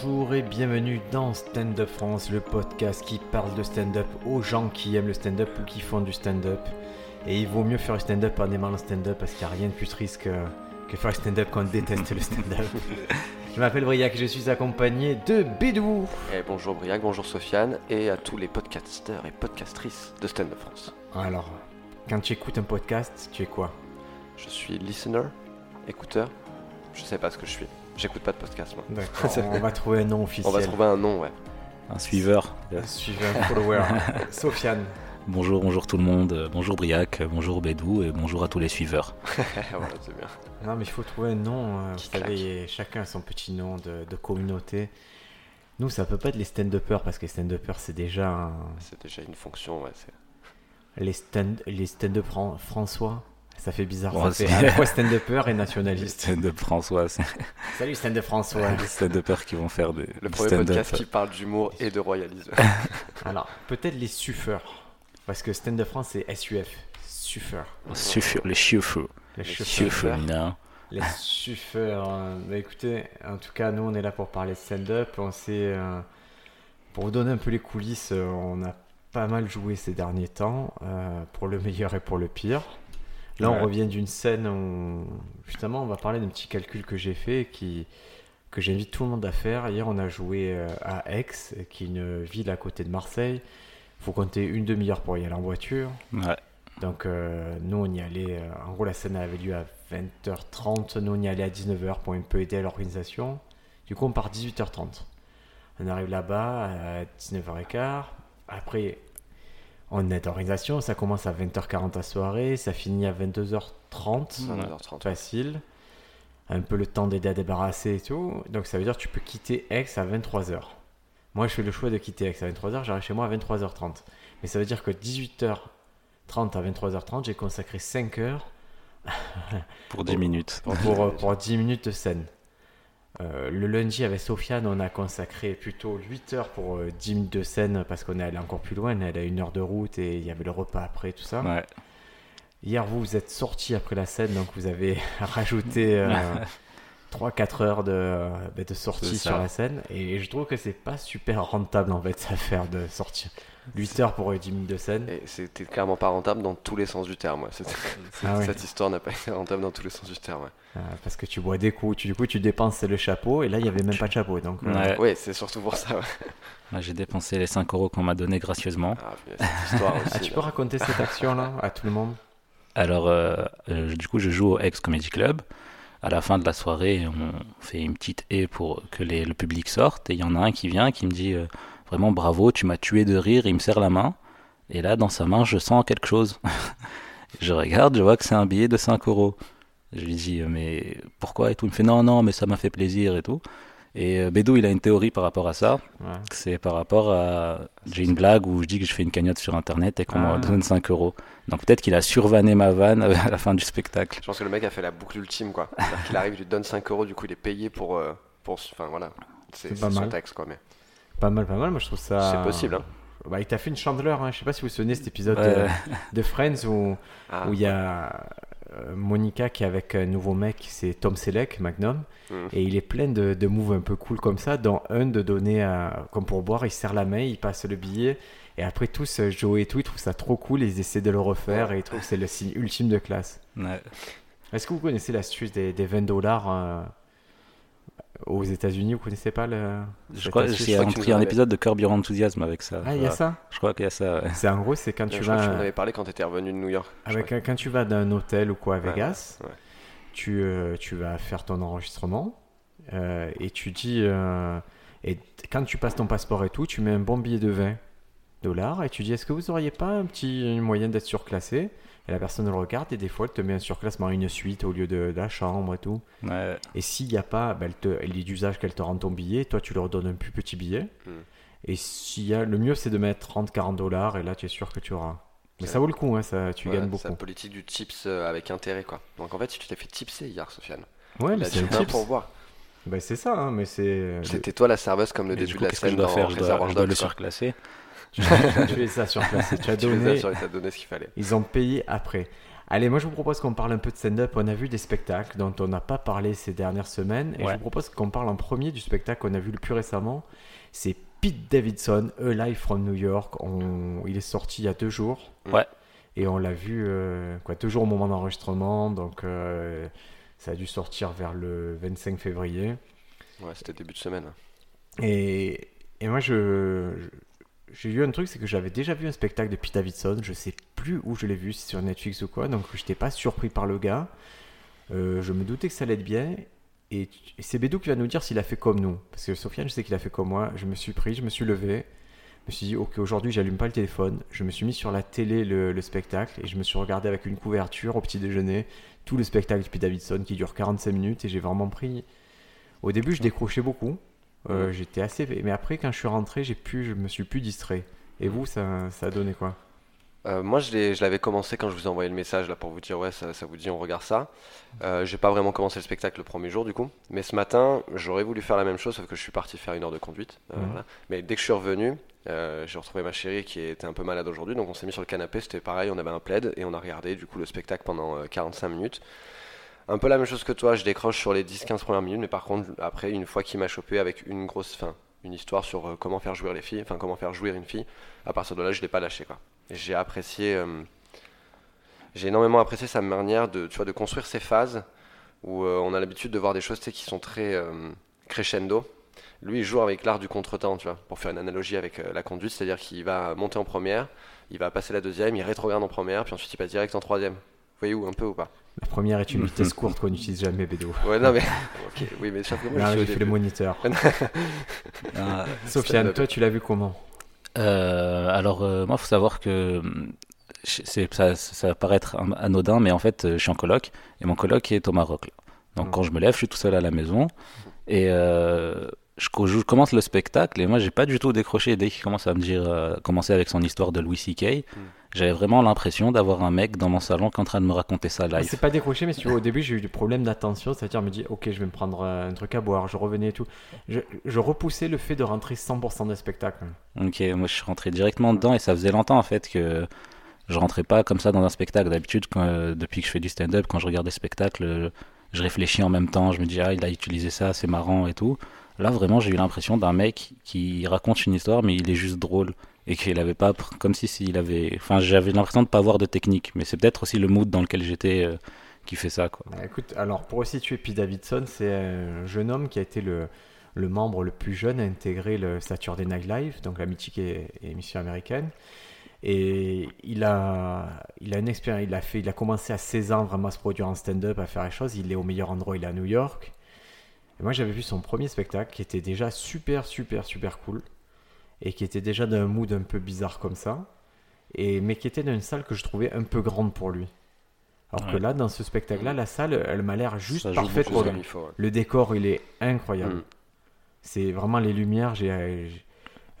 Bonjour et bienvenue dans Stand Up France, le podcast qui parle de stand-up aux gens qui aiment le stand-up ou qui font du stand-up. Et il vaut mieux faire du stand-up en aimant le stand-up parce qu'il n'y a rien de plus triste que, que faire du stand-up quand on déteste le stand-up. je m'appelle Briac et je suis accompagné de Bédou. Et bonjour Briac, bonjour Sofiane et à tous les podcasteurs et podcastrices de Stand Up France. Alors, quand tu écoutes un podcast, tu es quoi? Je suis listener, écouteur, je sais pas ce que je suis. J'écoute pas de podcast moi. D'accord, on va trouver un nom officiel. On va trouver un nom, ouais. Un suiveur. Un suiveur, un follower. Sofiane. Bonjour, bonjour tout le monde. Bonjour Briac, bonjour Bédou et bonjour à tous les suiveurs. voilà, c'est bien. Non, mais il faut trouver un nom. euh, Qui vous savez, chacun a son petit nom de, de communauté. Nous, ça peut pas être les stand-uppers parce que les stand-uppers, c'est déjà un- C'est déjà une fonction, ouais. les stand les stand-up Fran- François. Ça fait bizarre. Bon, ça fait c'est- à la fois stand-upper et nationaliste. Stand-up François, Salut stand-up François. les stand-uppers qui vont faire des Le premier podcast qui parle d'humour et de royalisme. Alors, peut-être les suffeurs. Parce que stand-up France, c'est SUF. Suffeurs. Suffure, les chiffres. Les Les suffeurs. chiffres, non. Les suffeurs. euh, bah écoutez, en tout cas, nous, on est là pour parler de stand-up. On sait, euh, pour vous donner un peu les coulisses, euh, on a pas mal joué ces derniers temps, euh, pour le meilleur et pour le pire. Là, on Ouais. revient d'une scène où, justement, on va parler d'un petit calcul que j'ai fait qui, que j'invite tout le monde à faire. Hier, on a joué euh, à Aix, qui est une ville à côté de Marseille. Il faut compter une demi-heure pour y aller en voiture. Ouais. Donc euh, nous on y allait, euh, en gros la scène avait lieu à 20h30, nous on y allait à 19h pour un peu aider à l'organisation. Du coup on part 18h30. On arrive là-bas à 19h15. Après on est d'organisation, ça commence à 20h40 à soirée, ça finit à 22h30. 22h30. Facile. Un peu le temps d'aider à débarrasser et tout. Donc ça veut dire que tu peux quitter Aix à 23h. Moi je fais le choix de quitter Aix à 23h, j'arrive chez moi à 23h30. Mais ça veut dire que 18h30 à 23h30, j'ai consacré 5 heures Pour 10 minutes. pour, pour, pour 10 minutes de scène. Euh, le lundi avec Sofiane, on a consacré plutôt 8 heures pour euh, 10 minutes de scène parce qu'on est allé encore plus loin. Allé à une heure de route et il y avait le repas après, tout ça. Ouais. Hier, vous, vous êtes sorti après la scène, donc vous avez rajouté 3-4 heures de, bah, de sortie sur la scène. Et je trouve que c'est pas super rentable en fait à faire de sortir 8 heures pour euh, 10 minutes de scène. Et c'était clairement pas rentable dans tous les sens du terme. ouais. Ah. Cette histoire n'a pas été rentable dans tous les sens du terme. ouais. Euh, parce que tu bois des coups, tu, du coup tu dépenses le chapeau et là il y avait même pas de chapeau. Donc, euh, Ouais. Ouais, c'est surtout pour ça. ouais. Moi, J'ai dépensé les 5 euros qu'on m'a donné gracieusement. Ah, puis, cette histoire aussi. Ah, tu peux raconter cette action là à tout le monde? Alors, euh, euh, du coup, je joue au Ex Comedy Club. À la fin de la soirée, on fait une petite haie pour que le public sorte. Et il y en a un qui vient, qui me dit euh, vraiment bravo, tu m'as tué de rire. Il me serre la main. Et là, dans sa main, je sens quelque chose. je regarde, je vois que c'est un billet de 5 euros. Je lui dis, mais pourquoi et tout? Il me fait, non, non, mais ça m'a fait plaisir et tout. Et euh, Bédou, il a une théorie par rapport à ça. Ouais. C'est par rapport à. J'ai une blague où je dis que je fais une cagnotte sur internet et qu'on Ah. me donne 5 euros. Donc peut-être qu'il a survanné ma vanne à la fin du spectacle. Je pense que le mec a fait la boucle ultime, quoi. C'est-à-dire qu'il arrive, il lui donne 5 euros, du coup il est payé pour. euh, pour enfin voilà. C'est son mal. texte, quoi. Mais Pas mal, pas mal. Moi je trouve ça. c'est possible, hein. Bah, il t'a fait une chandeleur. Hein. Je sais pas si vous vous souvenez de cet épisode Ouais. de, de Friends où Ah, où il y a Monica qui est avec un nouveau mec, c'est Tom Selleck, Magnum, Mhm. et il est plein de, de moves un peu cool comme ça, dans un de donner, à- comme pour boire, il serre la main, il passe le billet, et après tous, euh, Joe et tout, ils trouvent ça trop cool, et ils essaient de le refaire, et ils trouvent que c'est le signe ultime de classe. Ouais. Est-ce que vous connaissez l'astuce des, des 20 dollars euh, aux États-Unis Vous connaissez pas le. Je crois tu pris nous en un avais- épisode de Curb Your Enthusiasm avec ça. Ah, il y a ça? Je crois qu'il y a ça. ouais. C'est en gros, c'est quand je tu crois que tu vas. avais parlé quand tu étais revenu de New York. Avec, quand tu vas d'un hôtel ou quoi à Vegas, ouais, ouais. Tu, euh, tu vas faire ton enregistrement euh, et tu dis. euh, et quand tu passes ton passeport et tout, tu mets un bon billet de 20 dollars et tu dis est-ce que vous auriez pas un petit une moyen d'être surclassé? Et la personne le regarde et des fois elle te met un surclassement, une suite au lieu de, de la chambre et tout. Ouais. Et s'il n'y a pas, ben, elle, te, elle est d'usage qu'elle te rende ton billet, toi tu leur donnes un plus petit billet. Hmm. Et s'il y a, le mieux c'est de mettre 30-40 dollars et là tu es sûr que tu auras. Mais C'est- ça vaut le coup, hein, ça, tu Ouais, gagnes C'est beaucoup. la politique du tips euh, avec intérêt, quoi. Donc en fait, si tu t'es fait tipser hier, Sofiane, Ouais, mais c'est dit tips. pour voir. Ben, c'est ça, hein, mais c'est. C'était toi la serveuse comme le Et début coup, de la je scène dois dans faire? Je dois, je dois le quoi. surclasser. Tu, tu es ça sur place. Tu as Tu les as donné. donné ce qu'il fallait. Ils ont payé après. Allez, moi je vous propose qu'on parle un peu de stand-up. On a vu des spectacles dont on n'a pas parlé ces dernières semaines. Et Ouais. je vous propose qu'on parle en premier du spectacle qu'on a vu le plus récemment. C'est Pete Davidson, A Live from New York. On- Il est sorti il y a deux jours. Ouais. Et on l'a vu euh, quoi, deux jours au moment d'enregistrement. Donc euh, ça a dû sortir vers le 25 février. Ouais, c'était début de semaine. Et, et moi, je- j'ai eu un truc, c'est que j'avais déjà vu un spectacle de Pete Davidson. Je sais plus où je l'ai vu, si sur Netflix ou quoi. Donc, je n'étais pas surpris par le gars. Euh, je me doutais que ça allait être bien. Et c'est Bédou qui va nous dire s'il a fait comme nous. Parce que Sofiane, je sais qu'il a fait comme moi. Je me suis pris, je me suis levé. Je me suis dit, ok, aujourd'hui, j'allume pas le téléphone. Je me suis mis sur la télé le, le spectacle. Et je me suis regardé avec une couverture au petit déjeuner tout le spectacle de Pete Davidson qui dure 45 minutes. Et j'ai vraiment pris. Au début, je décrochais beaucoup. Euh, J'étais assez. Mais après, quand je suis rentré, j'ai pu, je me suis plus distrait. Et vous, ça, ça a donné quoi? Euh, moi, je l'avais commencé quand je vous ai envoyé le message là pour vous dire ouais, ça, ça vous dit, on regarde ça. Euh, j'ai pas vraiment commencé le spectacle le premier jour du coup, mais ce matin, j'aurais voulu faire la même chose, sauf que je suis parti faire une heure de conduite. euh, voilà. Mais dès que je suis revenu, euh, j'ai retrouvé ma chérie qui était un peu malade aujourd'hui, donc on s'est mis sur le canapé. C'était pareil, on avait un plaid et on a regardé du coup le spectacle pendant euh, 45 minutes. Un peu la même chose que toi, je décroche sur les 10-15 premières minutes, mais par contre, après, une fois qu'il m'a chopé avec une grosse fin, une histoire sur euh, comment faire jouir les filles, enfin comment faire jouir une fille, à partir de là, je l'ai pas lâché quoi. J'ai apprécié, euh, j'ai énormément apprécié sa manière de, tu vois, de construire ses phases où euh, on a l'habitude de voir des choses qui sont très crescendo. Lui, il joue avec l'art du contretemps, tu vois, pour faire une analogie avec la conduite, c'est-à-dire qu'il va monter en première, il va passer la deuxième, il rétrograde en première, puis ensuite il passe direct en troisième. Vous voyez où un peu ou pas? La première est une vitesse courte qu'on n'utilise jamais, Bédo. Ouais, non mais. ok, oui, mais Là, au j'ai fait le moniteur. Ah, Sofiane, Stand-up. toi, tu l'as vu comment Euh, alors, euh, moi, faut savoir que c'est, ça, ça va paraître anodin, mais en fait, euh, je suis en coloc et mon coloc est au Maroc. là. Donc, Mhm. quand je me lève, je suis tout seul à la maison et euh, je, co- je commence le spectacle et moi, j'ai pas du tout décroché dès qu'il commence à me dire, euh, commencer avec son histoire de Louis C.K. J'avais vraiment l'impression d'avoir un mec dans mon salon qui est en train de me raconter ça live. C'est pas décroché, mais si tu vois, au début, j'ai eu des problèmes d'attention. C'est-à-dire, je me dis, ok, je vais me prendre euh, un truc à boire. Je revenais et tout. Je, je repoussais le fait de rentrer 100% des spectacles. Ok, moi je suis rentré directement dedans et ça faisait longtemps en fait que je rentrais pas comme ça dans un spectacle. D'habitude, euh, depuis que je fais du stand-up, quand je regarde des spectacles, euh, je réfléchis en même temps. Je me dis, ah, il a utilisé ça, c'est marrant et tout. Là, vraiment, j'ai eu l'impression d'un mec qui raconte une histoire, mais il est juste drôle. Et qu'il avait pas, comme si s'il avait. Enfin, j'avais l'impression de pas avoir de technique. Mais c'est peut-être aussi le mood dans lequel j'étais euh, qui fait ça, quoi. Bah, écoute, alors pour resituer Pete Davidson, c'est un jeune homme qui a été le, le membre le plus jeune à intégrer le Saturday Night Live, donc la mythique émission américaine. Et il a, il a une expérience, il a fait, il a commencé à 16 ans vraiment à se produire en stand-up, à faire les choses. Il est au meilleur endroit, il est à New York. Et moi j'avais vu son premier spectacle qui était déjà super, super, super cool. Et qui était déjà d'un mood un peu bizarre comme ça. Et, mais qui était dans une salle que je trouvais un peu grande pour lui. Alors que là, dans ce spectacle-là, la salle, elle m'a l'air juste Ça parfaite pour lui. il faut, ouais. Le décor, il est incroyable. Mm. C'est vraiment les lumières. j'ai-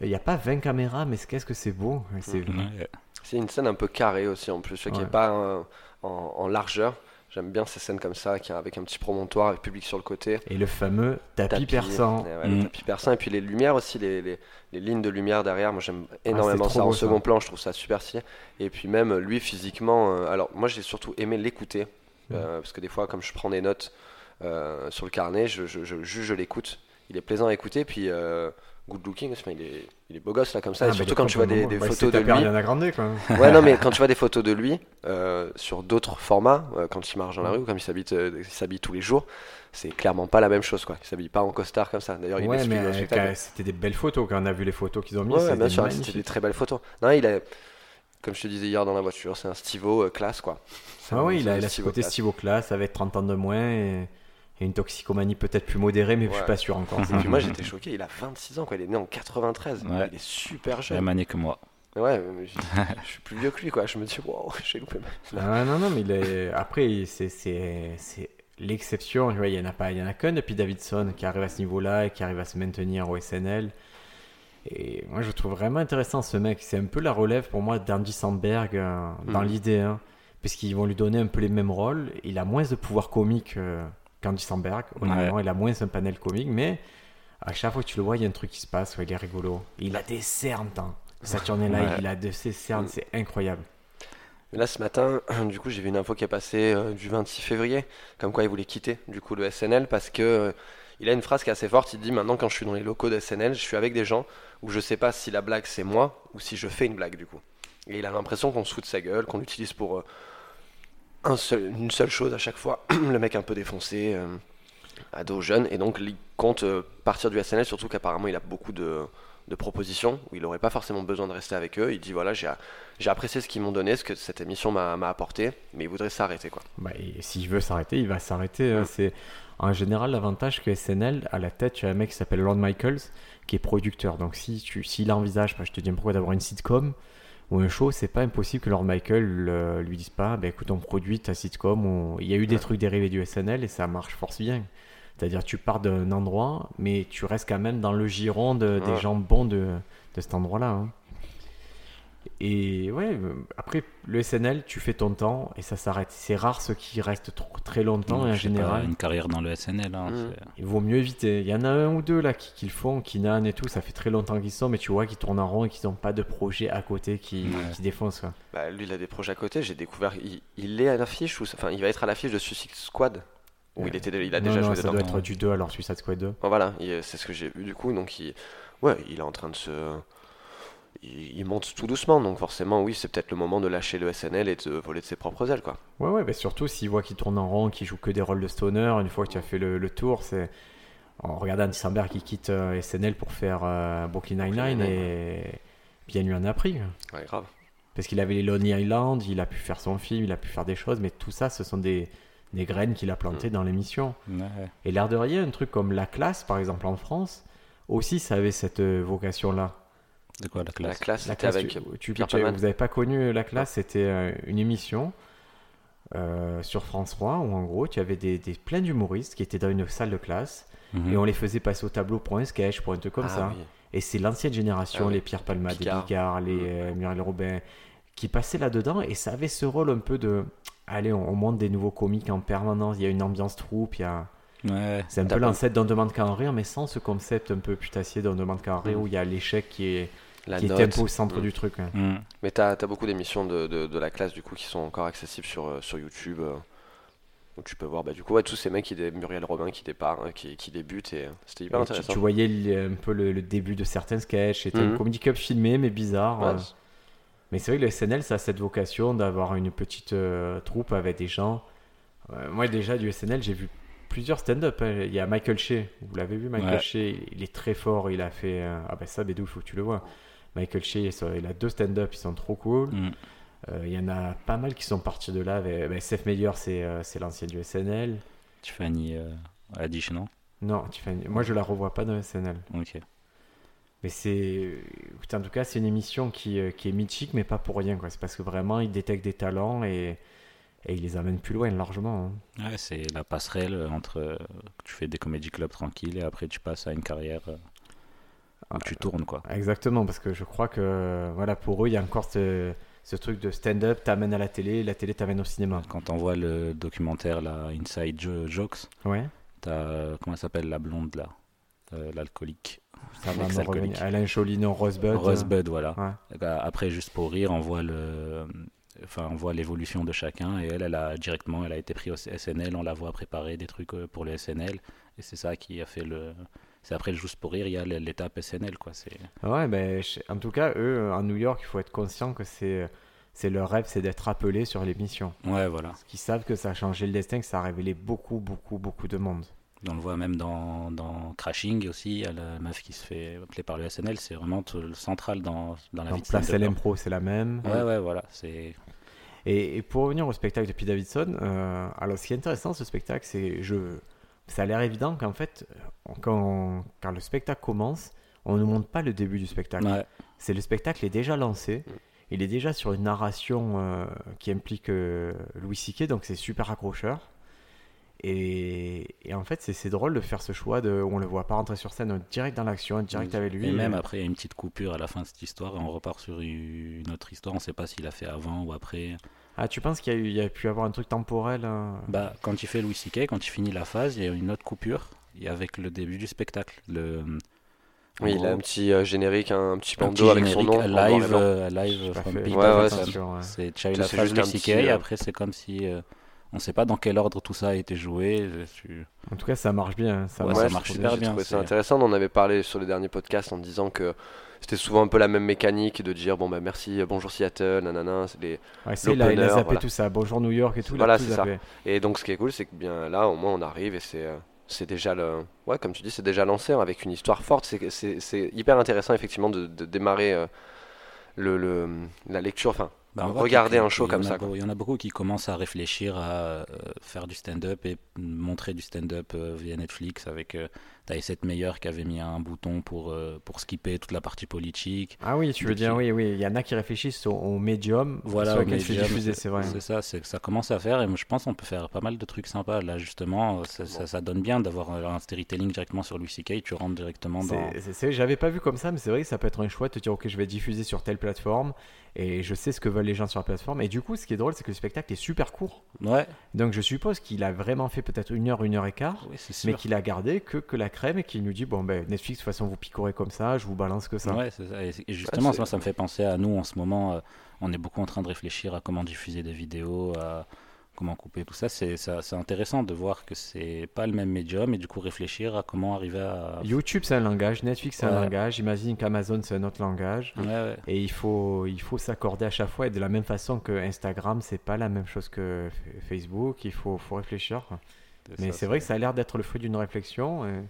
Il n'y a pas 20 caméras, mais qu'est-ce que c'est beau. C'est Ouais. C'est une scène un peu carrée aussi en plus, qui Ouais. est pas euh, en, en largeur. J'aime bien ces scènes comme ça, qui avec un petit promontoire, avec public sur le côté. Et le fameux tapis, perçant. ouais, le Mm. tapis perçant. Et puis les lumières aussi, les, les, les lignes de lumière derrière. Moi j'aime énormément Ah, trop ça en ça. second plan, je trouve ça super stylé. Et puis même lui physiquement, euh, alors moi j'ai surtout aimé l'écouter. Euh, parce que des fois, comme je prends des notes euh, sur le carnet, je, je, je l'écoute. Il est plaisant à écouter. Puis euh, good looking, enfin, il, est, il est beau gosse là comme ça. Ah, et mais surtout quand tu vois des, photos de lui. Ariana Grande, quoi. Ouais, non, mais quand tu vois des photos de lui euh, sur d'autres formats, euh, quand il marche dans la rue, ou comme il s'habille, il s'habille tous les jours, c'est clairement pas la même chose, quoi. Il s'habille pas en costard comme ça. D'ailleurs, il Ouais, mais dans c'était des belles photos quand on a vu les photos qu'ils ont mis. Ouais, bien sûr, c'était des très belles photos. Non, il a, comme je te disais hier dans la voiture, c'est un Stivo classe, quoi. Ah oui, il a, il a ce Stivo côté classe. Steve classe avec 30 ans de moins et, et une toxicomanie peut-être plus modérée, mais je suis Ouais. pas sûr encore. Et puis moi, j'étais choqué, il a 26 ans, quoi. Il est né en 93. Ouais. Il est super La jeune. même année que moi. Ouais, mais je, je suis plus vieux que lui, quoi. Je me dis, wow, j'ai loupé ma- Ah, non, non, mais il est... après, c'est- c'est c'est l'exception. Tu vois, Il y en a pas, il y en a qu'un depuis Davidson qui arrive à ce niveau-là et qui arrive à se maintenir au SNL. Et moi, je trouve vraiment intéressant ce mec. C'est un peu la relève pour moi d'Andy Samberg euh, dans Mhm. l'idée, hein, parce qu'ils vont lui donner un peu les mêmes rôles. Il a moins de pouvoir comique euh, qu'Andy Samberg. Honnêtement, il a moins un panel comique, mais à chaque fois que tu le vois, il y a un truc qui se passe. ouais, il est rigolo. Il a des cernes. Hein. Saturday Night, Ouais. il a de ces cernes, Mhm. c'est incroyable. Là, ce matin, du coup, j'ai vu une info qui est passée euh, du 26 février, comme quoi il voulait quitter du coup le SNL parce que euh, il a une phrase qui est assez forte. Il dit maintenant, quand je suis dans les locaux de SNL, je suis avec des gens où je sais pas si la blague c'est moi ou si je fais une blague du coup. Et il a l'impression qu'on se fout de sa gueule, qu'on l'utilise pour euh, un seul- une seule chose à chaque fois. le mec un peu défoncé, euh, ado jeune, et donc il compte euh, partir du SNL, surtout qu'apparemment il a beaucoup de, de propositions où il n'aurait pas forcément besoin de rester avec eux. Il dit voilà, j'ai j'ai apprécié ce qu'ils m'ont donné, ce que cette émission m'a m'a apporté, mais il voudrait s'arrêter quoi. Bah, et s'il veut s'arrêter, il va s'arrêter. hein. C'est en général l'avantage que SNL à la tête, tu as un mec qui s'appelle Lorne Michaels qui est producteur. Donc si tu s'il envisage, bah, je te dis pourquoi d'avoir une sitcom ou un show, c'est pas impossible que Lorne Michael euh, lui dise pas, bah, écoute, on produit ta sitcom. on- Il y a eu des Ouais. trucs dérivés du SNL et ça marche force bien. C'est-à-dire tu pars d'un endroit, mais tu restes quand même dans le giron de- des gens bons de, de cet endroit-là. hein. Et ouais, euh, après le SNL, tu fais ton temps et ça s'arrête. C'est rare ceux qui restent trop- très longtemps et en sais pas, général, une carrière dans le SNL. hein, Mm. il vaut mieux éviter. Il y en a un ou deux là qui, qui le font, qui nannent et tout. Ça fait très longtemps qu'ils sont, mais tu vois qu'ils tournent en rond et qu'ils n'ont pas de projet à côté qui, Ouais. qui défoncent. quoi. Bah, lui, il a des projets à côté. J'ai découvert, il, il est à l'affiche, ou enfin, il va être à l'affiche de Suicide Squad, où il était, il a non, déjà non, joué ça dedans. doit être du 2 alors Suicide Squad 2. Bon, voilà, il- c'est ce que j'ai vu du coup. Donc, il, ouais, il est en train de se, il, monte tout doucement. Donc, forcément, oui, c'est peut-être le moment de lâcher le SNL et de voler de ses propres ailes, quoi. Ouais, ouais, bah surtout s'ils voient qu'ils tournent en rond, qu'ils jouent que des rôles de stoner, une fois que tu as fait le, le tour, c'est. On regarde Andy Samberg qui quitte euh, SNL pour faire euh, Brooklyn Nine-Nine Brooklyn et bien lui en a pris. Ouais, grave. Parce qu'il avait les Lonely Island, il a pu faire son film, il a pu faire des choses, mais tout ça, ce sont des, des graines qu'il a plantées dans l'émission. Ouais. Et l'air de rien, un truc comme La Classe, par exemple, en France, aussi, ça avait cette euh, vocation-là. De quoi la La classe La c'était Classe, avec. tu, tu- Pierre tu- vous n'avez pas connu La Classe, c'était euh, une émission euh, sur France 3 où, en gros, tu avais des, des, plein d'humoristes qui étaient dans une salle de classe Mhm. et on les faisait passer au tableau pour un sketch, pour un truc comme Ah ça. oui. Et c'est l'ancienne génération, Ah oui. les Pierre Palmade, les Bigard, les euh, Muriel Robin, qui passaient là-dedans et ça avait ce rôle un peu de. Allez, on, on monte des nouveaux comiques en permanence, il y a une ambiance troupe, il y a. Ouais. C'est un peu l'ancêtre d'On demande qu'à en rire, mais sans ce concept un peu putassier d'On demande qu'à en rire Mm. où il y a l'échec qui est, La qui note. un peu au centre Mm. du truc. hein. Mm. Mais t'as as beaucoup d'émissions de, de, de la classe du coup qui sont encore accessibles sur, euh, sur YouTube. euh, où tu peux voir bah, du coup ouais, tous ces mecs qui dé- Muriel Robin qui départ, hein, qui, qui débutent et euh, c'était hyper Et tu, intéressant. tu voyais le- un peu le, le début de certains sketchs, c'était un comedy club filmé mais bizarre. Ouais, euh. Mais c'est vrai que le SNL, ça a cette vocation d'avoir une petite euh, troupe avec des gens. Euh, moi, déjà, du SNL, j'ai vu plusieurs stand-up. hein. Il y a Michael Shea, vous l'avez vu, Michael Ouais. Shea, il est très fort. Il a fait. euh, Ah, ben ça, Bédou, il faut que tu le vois. Michael Shea, il a deux stand-up, ils sont trop cool. Mm. Euh, Il y en a pas mal qui sont partis de là. Avec... Seth Meyer, c'est euh, c'est l'ancien du SNL. Tiffany euh, Haddish, non Non, Tiffany- moi, je la revois pas dans le SNL. Ok. Mais c'est. En tout cas, c'est une émission qui, euh, qui est mythique, mais pas pour rien. C'est parce que vraiment, ils détectent des talents et, et ils les amènent plus loin, largement. hein. Ouais, c'est la passerelle entre. euh, tu fais des comédie clubs tranquilles et après tu passes à une carrière euh, où Ah, tu tournes, quoi. Exactement, parce que je crois que voilà, pour eux, il y a encore ce, ce truc de stand-up, t'amènes à la télé, la télé t'amène au cinéma. Quand on voit le documentaire, là, Inside Jo- Jokes, Ouais, t'as. euh, Comment elle s'appelle la blonde, là Euh, L'alcoolique? ça va. Alain Cholino, Rosebud. Rosebud, voilà. Ouais. Euh, Après, juste pour rire, on voit le. Enfin, on voit l'évolution de chacun et elle, elle a directement, elle a été prise au SNL, on la voit préparer des trucs euh, pour le SNL et c'est ça qui a fait le. C'est après le juste pour rire, il y a l'étape SNL quoi. C'est Ouais, ben, en tout cas, eux, en New York, il faut être conscient que c'est. C'est leur rêve, c'est d'être appelé sur l'émission. ouais, voilà. Parce qu'ils savent que ça a changé le destin, que ça a révélé beaucoup, beaucoup, beaucoup de monde. On le voit même dans, dans Crashing aussi, il y a la meuf qui se fait appeler par le SNL, c'est vraiment le central dans, dans la vie de Place stand-upper. l'impro, c'est la même. Ouais, ouais, voilà. C'est Et, et pour revenir au spectacle de Pete Davidson, euh, alors ce qui est intéressant, ce spectacle, c'est je, ça a l'air évident qu'en fait, on- quand, le spectacle commence, on ne montre pas le début du spectacle. ouais. C'est le spectacle est déjà lancé. Mm. Il est déjà sur une narration euh, qui implique euh, Louis C.K., donc c'est super accrocheur. Et, et en fait, c'est drôle de faire ce choix de, où on le voit pas rentrer sur scène, direct dans l'action, direct avec lui. Et même après, il y a une petite coupure à la fin de cette histoire et on repart sur une autre histoire. On sait pas s'il a fait avant ou après. Ah, tu penses qu'il y, a eu- il y a pu avoir un truc temporel euh, Bah, quand il fait Louis C.K., quand il finit la phase, il y a une autre coupure et avec le début du spectacle. Le, En Oui, il a un petit euh, générique, un, petit un bandeau petit avec son générique nom. live, euh, live from Ouais, ouais, c'est tu as eu la phase Louis C.K. et euh, après c'est comme si euh, on sait pas dans quel ordre tout ça a été joué. Je suis- En tout cas, ça marche bien. Ça Ouais, marche, ça marche super bien, c'est- intéressant. On en avait parlé sur les derniers podcasts en disant que c'était souvent un peu la même mécanique de dire bon bah merci, bonjour Seattle, nanana. c'est les- Ouais, c'est là, il a l'opener, zappé voilà. tout ça. Bonjour New York et tout. Voilà, c'est ça. Et donc ce qui est cool, c'est que bien là au moins on arrive et c'est euh, c'est déjà le ouais comme tu dis c'est déjà lancé hein, avec une histoire forte. C'est c'est c'est hyper intéressant effectivement de, de démarrer euh, le, le la lecture. Enfin Bah, regarder un show comme ça. Il y en a beaucoup qui commencent à réfléchir à euh, faire du stand-up et montrer du stand-up euh, via Netflix avec euh, T'avais cette meilleure qui avait mis un bouton pour, euh, pour skipper toute la partie politique. Ah oui, tu veux dire, oui, oui. Il y en a qui réfléchissent au, au médium Voilà, au médium, c'est vrai. C'est ça, ça commence à faire et je pense qu'on peut faire pas mal de trucs sympas. Là, justement, ça, ça, ça donne bien d'avoir un un storytelling directement sur Louis C.K. Tu rentres directement dans. C'est- c'est- c'est- J'avais pas vu comme ça, mais c'est vrai que ça peut être un choix de te dire, ok, je vais diffuser sur telle plateforme et je sais ce que veulent les gens sur la plateforme. Et du coup, ce qui est drôle, c'est que le spectacle est super court. Ouais, Donc je suppose qu'il a vraiment fait peut-être une heure, une heure et quart, oui, mais qu'il a gardé que, que la crème et qu'il nous dit, bon, ben Netflix, de toute façon, vous picorez comme ça, je vous balance que ça. Ouais, c'est ça. Et justement, ça, ça me fait penser à nous en ce moment. euh, on est beaucoup en train de réfléchir à comment diffuser des vidéos, à comment couper tout ça. C'est ça- c'est intéressant de voir que c'est pas le même médium et du coup réfléchir à comment arriver à. YouTube, c'est un langage, Netflix, c'est un langage, j'imagine qu'Amazon, c'est un autre langage. Ouais, ouais. Et il faut, il faut s'accorder à chaque fois. Et de la même façon que Instagram, c'est pas la même chose que Facebook. Il faut, faut réfléchir. Mais ça, c'est vrai que ça a l'air d'être le fruit d'une réflexion. Et,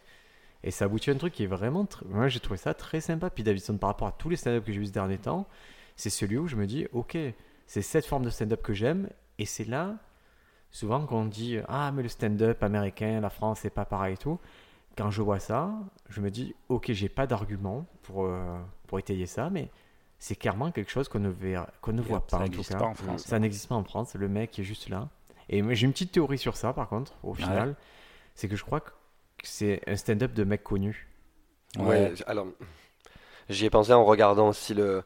et ça aboutit à un truc qui est vraiment. tr- Moi, j'ai trouvé ça très sympa. Puis Davidson, par rapport à tous les stand-up que j'ai vu ces derniers temps, c'est celui où je me dis Ok, c'est cette forme de stand-up que j'aime. Et c'est là, souvent, qu'on dit Ah, mais le stand-up américain, la France, c'est pas pareil et tout. Quand je vois ça, je me dis Ok, j'ai pas d'argument pour, euh, pour étayer ça, mais c'est clairement quelque chose qu'on ne, verra- qu'on ne voit pas en tout n'existe cas. pas en France. Ça n'existe pas en France. Le mec est juste là. Et j'ai une petite théorie sur ça, par contre, au final. C'est que je crois que c'est un stand-up de mec connu. Ouais, alors j'y ai pensé en regardant aussi le,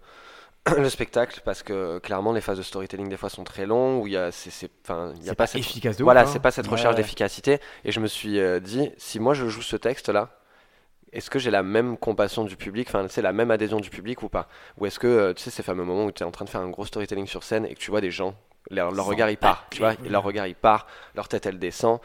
le spectacle parce que clairement les phases de storytelling des fois sont très longues où il y a c'est c'est- enfin il y a pas pas cette efficace de voilà ouf, hein. c'est pas cette Ouais, recherche ouais. d'efficacité et je me suis euh, dit si moi je joue ce texte là est-ce que j'ai la même compassion du public enfin c'est la même adhésion du public ou pas? Ou est-ce que euh, tu sais ces fameux moments où tu es en train de faire un gros storytelling sur scène et que tu vois des gens leur, regard il part tu vois et leur regard il part leur tête elle descend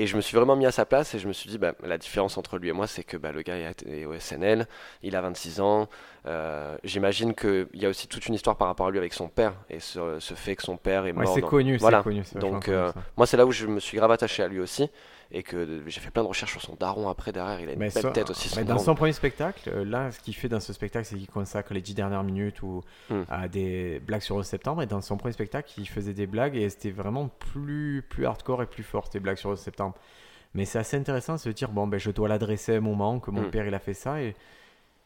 et je me suis vraiment mis à sa place et je me suis dit, bah, la différence entre lui et moi, c'est que bah, le gars est au SNL, il a 26 ans. euh, J'imagine qu'il y a aussi toute une histoire par rapport à lui avec son père et ce, ce fait que son père est Ouais, mort. c'est dans- connu, Voilà. c'est connu. c'est Donc, connu, euh. Moi, c'est là où je me suis grave attaché à lui aussi et que j'ai fait plein de recherches sur son daron après derrière. Il a une Mais belle ça- tête aussi. mais dans son premier spectacle, euh, là, ce qu'il fait dans ce spectacle, c'est qu'il consacre les dix dernières minutes ou Hmm. à des blagues sur le septembre. Et dans son premier spectacle, il faisait des blagues et c'était vraiment plus, plus hardcore et plus fort, ces blagues sur le septembre. Mais c'est assez intéressant de se dire, bon, ben, je dois l'adresser à un moment que mon Hmm. père, il a fait ça. Et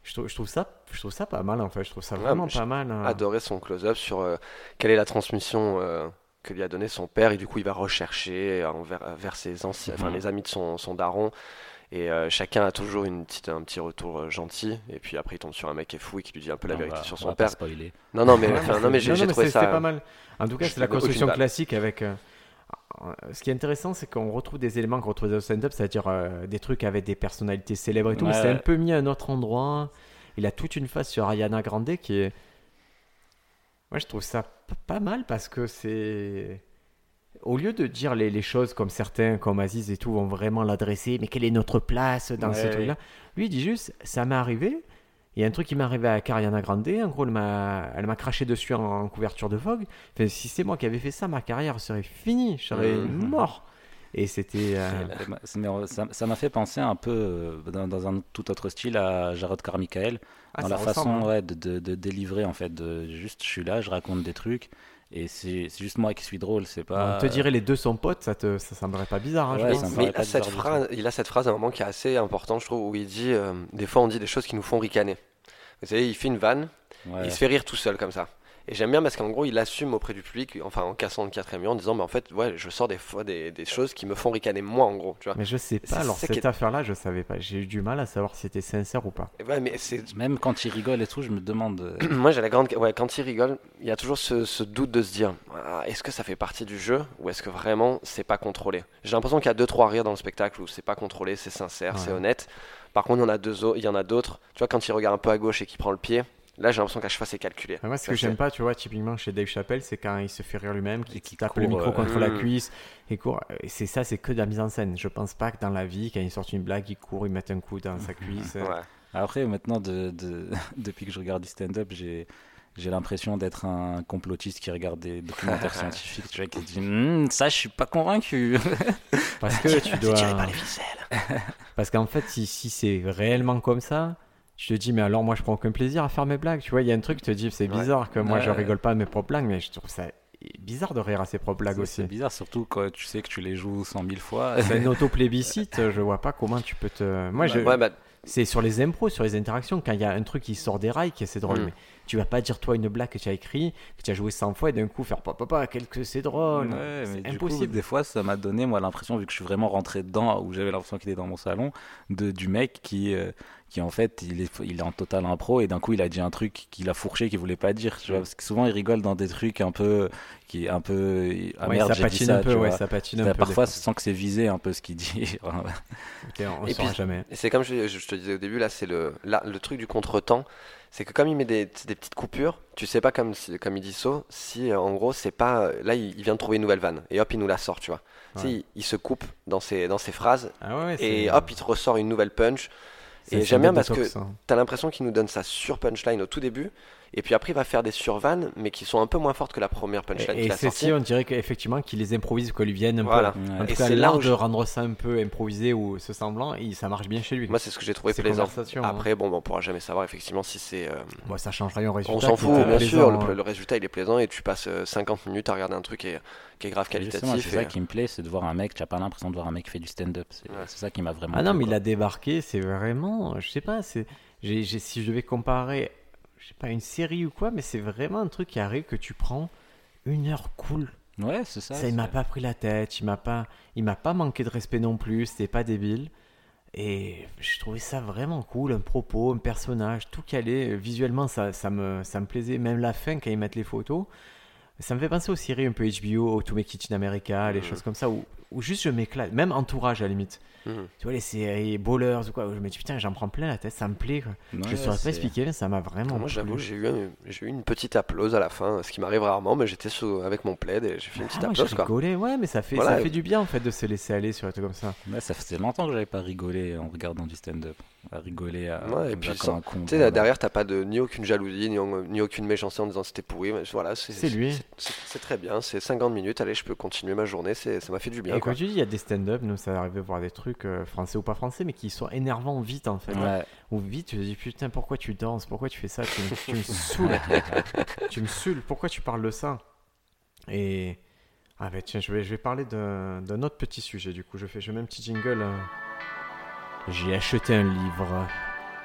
je trouve, je, trouve ça, je trouve ça pas mal, en fait. Je trouve ça Ouais, vraiment pas mal. hein. adoré son close-up sur euh, quelle est la transmission euh, que lui a donné son père et du coup il va rechercher envers, vers ses anciens, enfin Mhm. les amis de son, son daron et euh, chacun a toujours une petite, un petit retour euh, gentil et puis après il tombe sur un mec qui est fou et qui lui dit un peu la vérité va- sur on son père. spoiler. Non non mais, enfin, non mais j'ai mais trouvé ça. pas mal. En tout cas, c'est la construction classique avec. euh, euh, ce qui est intéressant, c'est qu'on retrouve des éléments qu'on retrouve dans le stand-up, c'est-à-dire euh, des trucs avec des personnalités célèbres et tout. mais Ouais, c'est un peu mis à un autre endroit. Il a toute une phase sur Ariana Grande qui est. Moi, je trouve ça pas mal parce que c'est. Au lieu de dire les, les choses comme certains, comme Aziz et tout, vont vraiment l'adresser, mais quelle est notre place dans Ouais, ce truc-là Lui, il dit juste ça m'est arrivé. Il y a un truc qui m'est arrivé avec Ariana Grande. En gros, elle m'a, craché dessus en, en couverture de Vogue. Enfin, si c'est moi qui avais fait ça, ma carrière serait finie. Je serais Mhm. mort. Et c'était. euh, euh, Ça ça m'a fait penser un peu, euh, dans, dans un tout autre style, à Jarod Carmichael, ah, dans ça la façon hein. ouais, de, de, de délivrer, en fait. De, juste, je suis là, je raconte des trucs, et c'est juste moi qui suis drôle, c'est pas... On te dirait les deux sont potes, ça te, ça semblerait pas bizarre. hein, je Ouais, pense. ça me Mais paraît il pas a, cette phrase, il a cette phrase à un moment qui est assez important, je trouve, où il dit euh, Des fois, on dit des choses qui nous font ricaner. Vous savez, il fait une vanne, Ouais. il se fait rire tout seul comme ça. Et j'aime bien parce qu'en gros, il assume auprès du public, enfin en cassant le quatrième mur, en disant Mais en fait, ouais, je sors des fois des, des choses qui me font ricaner moi, en gros. Tu vois Mais je sais pas. Alors, cette affaire-là, je savais pas. J'ai eu du mal à savoir si c'était sincère ou pas. Et ouais, mais c'est. Même quand il rigole et tout, je me demande... euh, Moi, j'ai la grande. Ouais, quand il rigole, il y a toujours ce, ce doute de se dire Ah, est-ce que ça fait partie du jeu ou est-ce que vraiment c'est pas contrôlé? J'ai l'impression qu'il y a deux trois rires dans le spectacle où c'est pas contrôlé, c'est sincère, c'est honnête. Par contre, il y en a deux autres. Il y en a d'autres. Tu vois, quand il regarde un peu à gauche et qu'il prend le pied, là, j'ai l'impression qu'à chaque fois, c'est calculé. Ah, Moi, ce Ça, que j'aime pas, tu vois, typiquement chez Dave Chappelle, c'est quand il se fait rire lui-même, qu'il tape le micro euh, contre la mm. cuisse et court. Et c'est ça, c'est que de la mise en scène. Je pense pas que dans la vie, quand il sort une blague, il court, il met un coup dans sa cuisse. Ouais. Après, maintenant, de, de- depuis que je regarde du stand-up, j'ai. J'ai l'impression d'être un complotiste qui regarde des documentaires scientifiques, tu vois, qui dit Hum, ça, je suis pas convaincu. Parce que tu dois. les ficelles. Parce qu'en fait, si, si c'est réellement comme ça, tu te dis, mais alors moi je prends aucun plaisir à faire mes blagues. Tu vois, il y a un truc, tu te dis, c'est Ouais. bizarre que moi je rigole pas à mes propres blagues, mais je trouve ça bizarre de rire à ses propres blagues aussi. C'est bizarre, surtout quand tu sais que tu les joues cent mille fois. C'est un auto-plébiscite, je vois pas comment tu peux te. Moi, je... Ouais, bah, c'est sur les impros, sur les interactions, quand il y a un truc qui sort des rails, qui est c'est drôle, Mm. mais tu vas pas dire toi une blague que tu as écrit, que tu as joué 100 fois et d'un coup faire papa, papa, quel que c'est drôle. Ouais, c'est du coup, impossible. des fois, ça m'a donné, moi, l'impression, vu que je suis vraiment rentré dedans, où j'avais l'impression qu'il était dans mon salon, de, du mec qui, euh, qui en fait, il est, il est en total impro, et d'un coup, il a dit un truc qu'il a fourché, qu'il voulait pas dire, tu vois, parce que souvent, il rigole dans des trucs un peu, qui est un peu, ah Ouais, merde, ça patine ça, un peu, tu ouais, vois. ça patine un Enfin, peu. Parfois, des sans que c'est visé un peu ce qu'il dit. fois. Ok, on Et puis- jamais. Et c'est comme je, je te disais au début, là, c'est le, là, le truc du contretemps. C'est que comme il met des, des petites coupures, tu sais pas comme, comme il dit ça, si euh, en gros c'est pas. Là, il, il vient de trouver une nouvelle vanne et hop, il nous la sort, tu vois. Tu sais, Ouais. il, il se coupe dans ses, dans ses phrases Ah ouais, et hop, il te ressort une nouvelle punch. Et j'aime bien parce que- détox, hein. T'as l'impression qu'il nous donne sa sur punchline au tout début et puis après il va faire des survannes mais qui sont un peu moins fortes que la première punchline Et, et celle-ci, on dirait qu'effectivement qu'il les improvise, qu'on lui vienne un Voilà. peu. Ouais. En tout Et cas, l'art de rendre ça un peu improvisé ou ce semblant, et ça marche bien chez lui. Moi, c'est ce que j'ai trouvé Ces plaisant. hein. Après, bon, bah, on pourra jamais savoir effectivement si c'est. euh, Bon, ça change rien au résultat. On s'en fout, bien plaisant, sûr. hein. Le, le résultat, il est plaisant et tu passes euh, 50 minutes à regarder un truc qui est, qui est grave Justement, qualitatif. c'est ça et- qui me plaît, c'est de voir un mec, tu n'as pas l'impression de voir un mec qui fait du stand-up. C'est Ouais. ça qui m'a vraiment. Ah non, mais il a débarqué, c'est vraiment, je sais pas, c'est, si je devais comparer, sais pas, une série ou quoi, mais c'est vraiment un truc qui arrive que tu prends une heure cool. Ouais, c'est ça. Ça, il m'a pas pris la tête, il m'a pas, il m'a pas manqué de respect non plus, c'était pas débile. Et je trouvais ça vraiment cool, un propos, un personnage, tout calé. Visuellement, ça, ça, me, ça me plaisait. Même la fin, quand ils mettent les photos, ça me fait penser aux séries un peu HBO, To Make It in America, les Mhm. choses comme ça, où, où juste je m'éclate. Même entourage à la limite. Mhm. Tu vois, les séries Ballers ou quoi, où je me dis putain, j'en prends plein la tête, ça me plaît. Quoi. je Ouais, saurais c'est- pas expliquer, mais ça m'a vraiment. Moi, j'avoue, j'ai eu, un- j'ai eu une petite applause à la fin, ce qui m'arrive rarement, mais j'étais sous- avec mon plaid et j'ai fait une petite Ah, moi, j'ai applause. quoi. rigolé, ouais, mais ça fait, Voilà. ça fait du bien en fait de se laisser aller sur un truc comme ça. Ouais, ça faisait longtemps que j'avais pas rigolé en regardant du stand-up. À rigoler à. Ouais, et puis ça, sans- comme un con. Tu sais, derrière, t'as pas de, ni aucune jalousie, ni, ni aucune méchanceté en disant c'était pourri. mais voilà, c'est C'est lui. c'est- très bien, c'est 50 minutes, allez, je peux continuer ma journée, c'est- ça m'a fait du bien. Comme tu dis, il y a des stand-up, nous ça arrive de voir des trucs euh, français ou pas français, mais qui sont énervants vite en fait. Ouais. Ou vite, tu te dis putain, pourquoi tu danses? Pourquoi tu fais ça? Tu me, tu me saoules. tu me saoules. Pourquoi tu parles de ça? Et. Ah, bah tiens, je vais, je vais parler d'un d'un autre petit sujet du coup. Je, fais, je mets un petit jingle. euh. J'ai acheté un livre.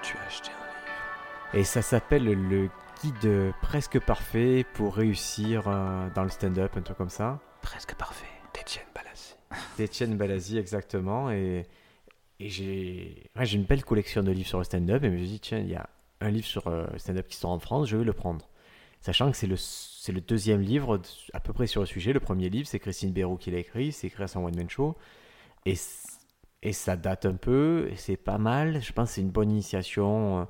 Tu as acheté un livre. Et ça s'appelle le guide presque parfait pour réussir euh, dans le stand-up, un truc comme ça. Presque parfait. d'Étienne Balassi. d'Étienne Balazi, exactement. Et, j'ai une belle collection de livres sur le stand-up. Et je me suis dit, tiens, il y a un livre sur euh, le stand-up qui sort en France, je vais le prendre. Sachant que c'est le, le deuxième livre à peu près sur le sujet. Le premier livre, c'est Christine Béroux qui l'a écrit, c'est écrit à son one-man show. Et, et ça date un peu, c'est pas mal. Je pense que c'est une bonne initiation euh,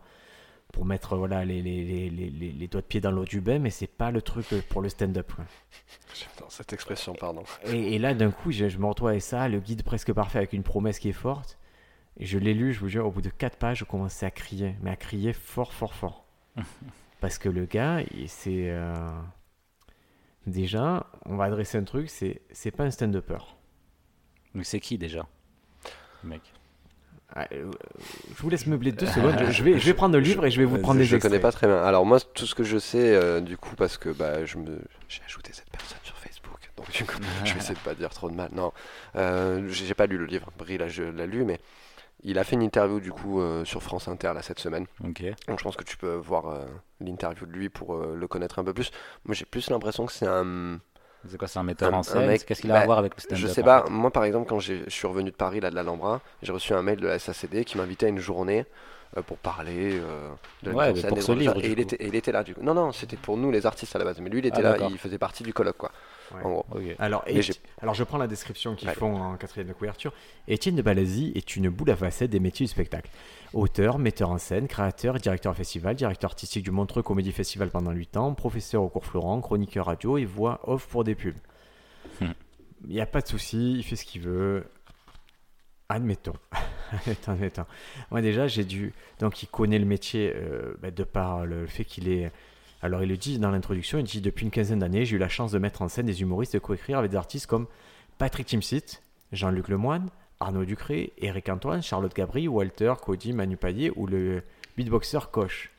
pour mettre voilà, les, les, les, les, doigts de pied dans l'eau du bain, mais c'est pas le truc euh, pour le stand-up. J'adore cette expression, pardon. Et, et là, d'un coup, je, je me retrouve avec ça, le guide presque parfait avec une promesse qui est forte. Et je l'ai lu, je vous jure, au bout de quatre pages, je commençais à crier, mais à crier fort, fort, fort. Parce que le gars, il- c'est. euh, Déjà, on va adresser un truc, c'est c'est pas un stand-upper. Mais c'est qui déjà le Mec? Ah, euh, Je vous laisse meubler deux secondes. Je, je vais, je vais prendre le livre et je vais vous prendre des je connais extraits. pas très bien. Alors moi, tout ce que je sais, euh, du coup, parce que bah, je me, j'ai ajouté cette personne sur Facebook, donc du coup, je vais essayer de pas dire trop de mal. Non, euh, j'ai pas lu le livre. Brie là, je l'a lu, mais il a fait une interview du coup euh, sur France Inter là cette semaine. Ok. Donc je pense que tu peux voir euh, l'interview de lui pour euh, le connaître un peu plus. Moi, j'ai plus l'impression que c'est un C'est quoi, c'est un metteur Un- en scène? mec- Qu'est-ce qu'il a à bah, voir avec le stand-up Je sais en pas, fait? Moi par exemple, quand je suis revenu de Paris, là, de l'Alhambra, j'ai reçu un mail de la SACD qui m'invitait à une journée pour parler euh, de la Ouais, pour ce livre, et il était, et il était là du coup. Non, non, c'était pour nous les artistes à la base, mais lui il était Ah, là, il faisait partie du colloque quoi. Ouais. En gros. Alors, Alors, je prends la description qu'ils font en quatrième de couverture. Étienne de Balazy est une boule à facettes des métiers du spectacle. Auteur, metteur en scène, créateur et directeur festival, directeur artistique du Montreux Comédie Festival pendant 8 ans, professeur au cours Florent, chroniqueur radio et voix off pour des pubs. Hmm. Il n'y a pas de souci, il fait ce qu'il veut. Admettons. admettons, admettons. Moi, déjà, j'ai dû. Donc, il connaît le métier euh, bah, de par le fait qu'il est. Alors, il le dit dans l'introduction il dit Depuis une quinzaine d'années, j'ai eu la chance de mettre en scène des humoristes et de coécrire avec des artistes comme Patrick Timsit, Jean-Luc Lemoine, Arnaud Ducré, Eric Antoine, Charlotte Gabri, Walter, Cody, Manu Payet ou le beatboxer Koch.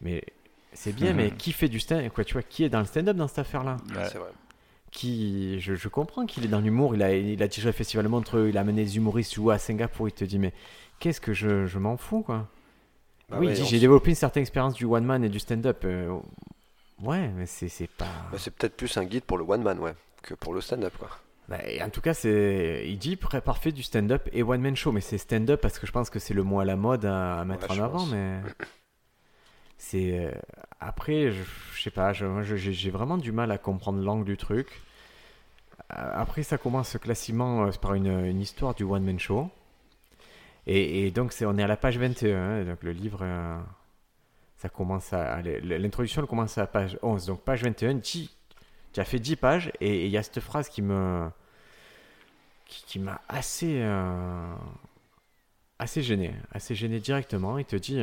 Mais c'est bien, mais qui fait du stand quoi, tu vois, qui est dans le stand-up dans cette affaire-là? Ouais. C'est vrai. Qui, je, je comprends qu'il est dans l'humour, il a, il a déjà le festival Montreux, il a amené des humoristes jouer à Singapour, il te dit mais qu'est-ce que je, je m'en fous quoi. Bah oui, ouais, on j'ai développé une certaine expérience du one man et du stand-up. euh, ouais, mais c'est pas. bah, c'est peut-être plus un guide pour le one man ouais que pour le stand-up quoi. Bah, et en tout cas, c'est il dit parfait du stand-up et one man show, mais c'est stand-up parce que je pense que c'est le mot à la mode à, à mettre Ouais, en avant, pense. mais c'est euh, après, je, sais pas, j'ai vraiment du mal à comprendre l'angle du truc. Euh, Après, ça commence classiquement euh, par une, une histoire du one man show. Et, et donc, c'est, on est à la page 21. hein, donc, le livre, ça commence à. L'introduction commence à la page 11. Donc, page 21, 10, tu as fait 10 pages. Et il y a cette phrase qui me. qui, qui m'a assez. euh, assez gêné. Assez gêné directement. Il te dit.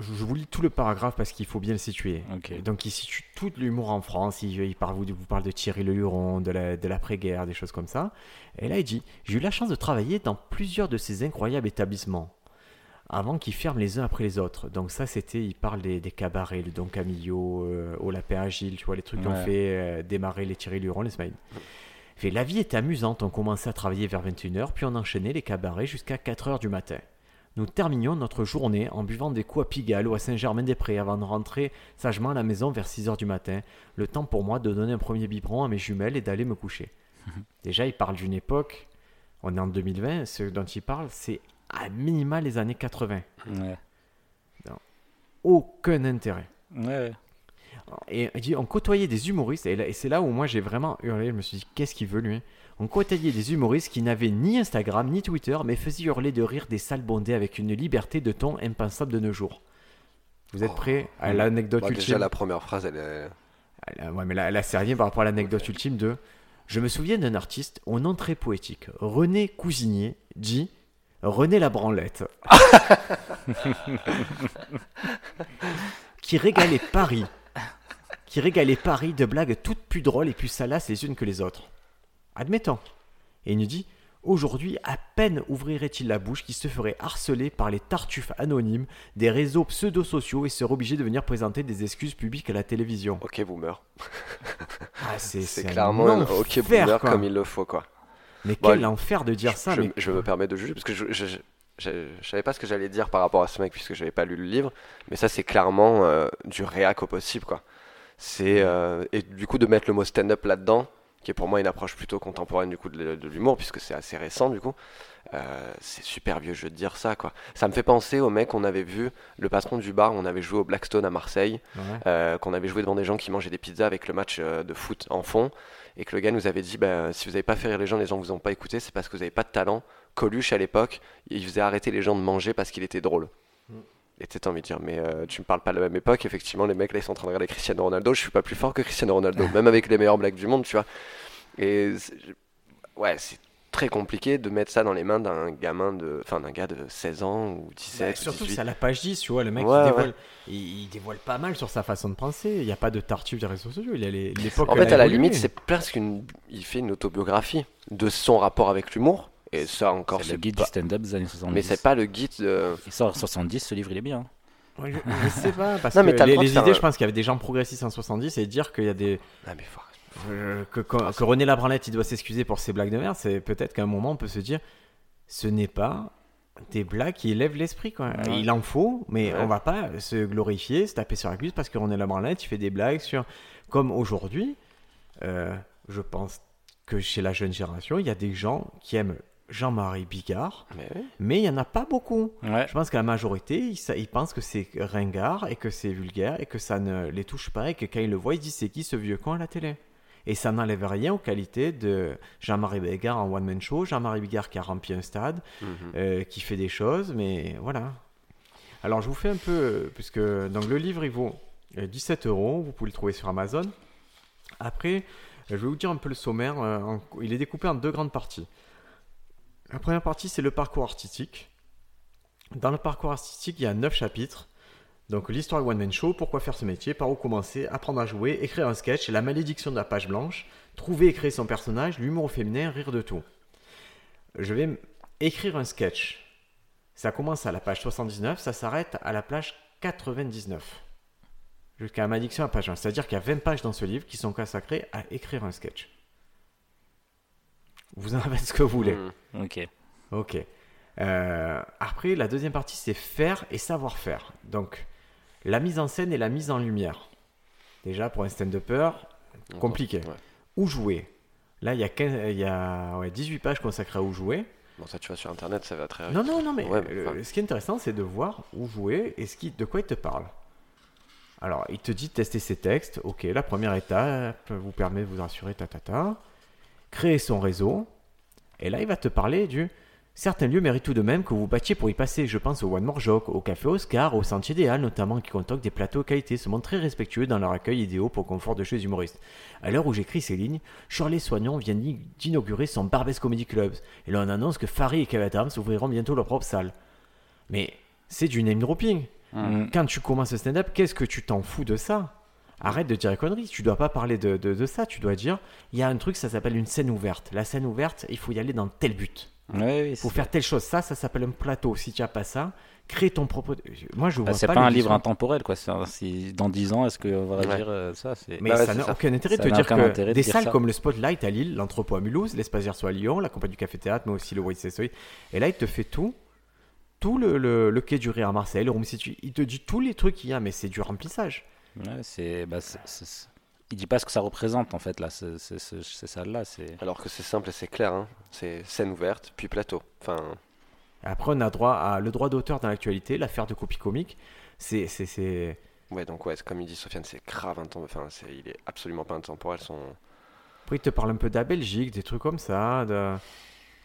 Je vous lis tout le paragraphe parce qu'il faut bien le situer. Donc il situe tout l'humour en France, il, il parle, vous, vous parle de Thierry Le Luron, de la- de l'après-guerre, des choses comme ça. Et là il dit, j'ai eu la chance de travailler dans plusieurs de ces incroyables établissements, avant qu'ils ferment les uns après les autres. Donc ça c'était, il parle des, des cabarets, le Don Camillo, euh, au Lapin Agile, tu vois, les trucs qui ont Ouais. fait euh, démarrer les Thierry Le Luron, les Smiles. Il fait, la vie était amusante, on commençait à travailler vers 21h, puis on enchaînait les cabarets jusqu'à 4h du matin. Nous terminions notre journée en buvant des coups à Pigalle ou à Saint-Germain-des-Prés avant de rentrer sagement à la maison vers 6 heures du matin. Le temps pour moi de donner un premier biberon à mes jumelles et d'aller me coucher. Déjà, il parle d'une époque, on est en 2020, ce dont il parle, c'est à minima les années 80. Ouais. Aucun intérêt. Ouais. Et on côtoyait des humoristes, et, c'est là où moi j'ai vraiment hurlé, je me suis dit, qu'est-ce qu'il veut lui On côtoyait des humoristes qui n'avaient ni Instagram ni Twitter, mais faisaient hurler de rire des salles bondées avec une liberté de ton impensable de nos jours. Vous êtes Oh. prêts à l'anecdote Bah, ultime déjà la première phrase elle est Ouais, mais là, là c'est rien par rapport à l'anecdote ultime de... Je me souviens d'un artiste au nom très poétique, René Cousinier, dit René la branlette. qui régalait Paris. Qui régalait Paris de blagues toutes plus drôles et plus salaces les unes que les autres. Admettons. Et il nous dit Aujourd'hui, à peine ouvrirait-il la bouche qu'il se ferait harceler par les tartuffes anonymes des réseaux pseudo-sociaux et serait obligé de venir présenter des excuses publiques à la télévision. ok boomer. Ah, c'est un clairement un ok boomer quoi. comme il le faut quoi. Mais Bon, quel enfer de dire ça. je, mais... je me permets de juger parce que je, je, je- je- je savais pas ce que j'allais dire par rapport à ce mec puisque j'avais pas lu le livre, mais ça c'est clairement euh, du réac au possible quoi. C'est euh, et du coup de mettre le mot stand-up là-dedans, qui est pour moi une approche plutôt contemporaine du coup de, de l'humour puisque c'est assez récent du coup. euh, c'est super vieux jeu de dire ça quoi. Ça me fait penser au mec qu'on avait vu, le patron du bar, on avait joué au Blackstone à Marseille, Ouais. euh, qu'on avait joué devant des gens qui mangeaient des pizzas avec le match euh, de foot en fond, et que le gars nous avait dit bah, si vous n'avez pas fait rire les gens, les gens vous ont pas écouté, c'est parce que vous n'avez pas de talent. Coluche à l'époque, il faisait arrêter les gens de manger parce qu'il était drôle. Et tu envie de dire, mais euh, tu me parles pas de la même époque, effectivement, les mecs là ils sont en train de regarder Cristiano Ronaldo, je suis pas plus fort que Cristiano Ronaldo, même avec les meilleures blagues du monde, tu vois. Et ouais, c'est très compliqué de mettre ça dans les mains d'un gamin de. Enfin, d'un gars de 16 ans ou 17 Bah, ou surtout 18. c'est à la page 10, tu vois, le mec Ouais, il, ouais. dévoile, il, il dévoile pas mal sur sa façon de penser. Il n'y a pas de tartuffe des réseaux sociaux. Il y a les- l'époque. En fait, à la limite, c'est presque une. Il fait une autobiographie de son rapport avec l'humour. Et ça encore, C'est le guide pas... du stand-up des années 70. Mais c'est pas le guide. de- Il sort en 70, ce livre il est bien. Ouais, je, je sais pas, parce Non, mais que les, les idées, un- je pense qu'il y avait des gens progressistes en 70 et dire qu'il y a des. Ah, mais faut- euh, que, que- que René Labranlette il doit s'excuser pour ses blagues de merde, c'est peut-être qu'à un moment on peut se dire ce n'est pas des blagues qui élèvent l'esprit. quoi. Ouais. Il en faut, mais Ouais. on va pas se glorifier, se taper sur la cuisse parce que René Labranlette il fait des blagues sur. Comme aujourd'hui, euh, je pense que chez la jeune génération, il y a des gens qui aiment Jean-Marie Bigard, Mais oui. il n'y en a pas beaucoup. Ouais. Je pense que la majorité, ils, pensent que c'est ringard et que c'est vulgaire et que ça ne les touche pas et que quand ils le voient, ils disent c'est qui ce vieux con à la télé? Et ça n'enlève rien aux qualités de Jean-Marie Bigard en one-man show, Jean-Marie Bigard qui a rempli un stade, Mhm. euh, qui fait des choses, mais voilà. Alors je vous fais un peu, euh, puisque donc le livre il vaut euh, 17 euros, vous pouvez le trouver sur Amazon. Après, euh, je vais vous dire un peu le sommaire. euh, en- il est découpé en deux grandes parties. La première partie, c'est le parcours artistique. Dans le parcours artistique, il y a 9 chapitres. Donc l'histoire One Man Show, pourquoi faire ce métier, par où commencer, apprendre à jouer, écrire un sketch, la malédiction de la page blanche, trouver et créer son personnage, l'humour féminin, rire de tout. Je vais écrire un sketch. Ça commence à la page 79, ça s'arrête à la page 99. Jusqu'à la malédiction à page 1. C'est-à-dire qu'il y a 20 pages dans ce livre qui sont consacrées à écrire un sketch. Vous en faites ce que vous voulez. Mhm. Ok. Ok. Euh, après, la deuxième partie, c'est faire et savoir-faire. Donc, la mise en scène et la mise en lumière. Déjà, pour un stand-upper, compliqué. Ouais. Où jouer? Là, il y a, 15 il y a ouais, 18 pages consacrées à où jouer. Bon, ça, tu vas sur internet, ça va très vite. Non, non, non, mais Ouais, mais euh, enfin- ce qui est intéressant, c'est de voir où jouer et ce qui, de quoi il te parle. Alors, il te dit de tester ses textes. Ok, la première étape vous permet de vous rassurer, ta, ta, ta. Créer son réseau. Et là, il va te parler du. Certains lieux méritent tout de même que vous battiez pour y passer. Je pense au One More Joke, au Café Oscar, au Sentier des Halles notamment, qui concoctent des plateaux qualité, se montrent très respectueux dans leur accueil idéaux pour le confort de chez les humoristes. À l'heure où j'écris ces lignes, Shirley Soignon vient d'i- d'inaugurer son Barbès Comedy Club. Et là, on annonce que Farid et Kev Adams ouvriront bientôt leur propre salle. Mais c'est du name dropping. Mm. Quand tu commences le stand-up, qu'est-ce que tu t'en fous de ça? Arrête de dire des conneries. Tu dois pas parler de, de- de ça. Tu dois dire, il y a un truc, ça s'appelle une scène ouverte. La scène ouverte, il faut y aller dans tel but. Ouais, oui, Il faut c'est- faire telle chose. Ça, ça s'appelle un plateau. Si tu as pas ça, crée ton propre. Moi, je vois Ah, c'est pas, pas, un les livre intemporel, quoi. Un- si dans 10 ans, est-ce qu'on va Ouais. dire euh, ça c'est... Mais Bah ça n'a aucun intérêt de te dire que des dire salles ça. comme le Spotlight à Lille, l'entrepôt à Mulhouse, l'espace Gersois à Lyon, la compagnie du Café Théâtre, mais aussi le Voice SOI. Et là, il te fait tout. Tout le, le, le quai du Rire à Marseille, le Room City, il te dit tous les trucs qu'il y a, mais c'est du remplissage. Ouais, c'est, bah, c'est- c'est- Il dit pas ce que ça représente, en fait, là, c'est, c'est, c'est- ces salles-là. C'est... Alors que c'est simple et c'est clair. Hein. C'est scène ouverte, puis plateau. Enfin, Après, on a droit à le droit d'auteur dans l'actualité, l'affaire de copie comique. C'est, c'est, c'est... ouais, donc ouais, comme il dit Sofiane, c'est grave intemporel. Enfin, c'est, il est absolument pas intemporel. Son... Après, il te parle un peu de la Belgique, des trucs comme ça. de-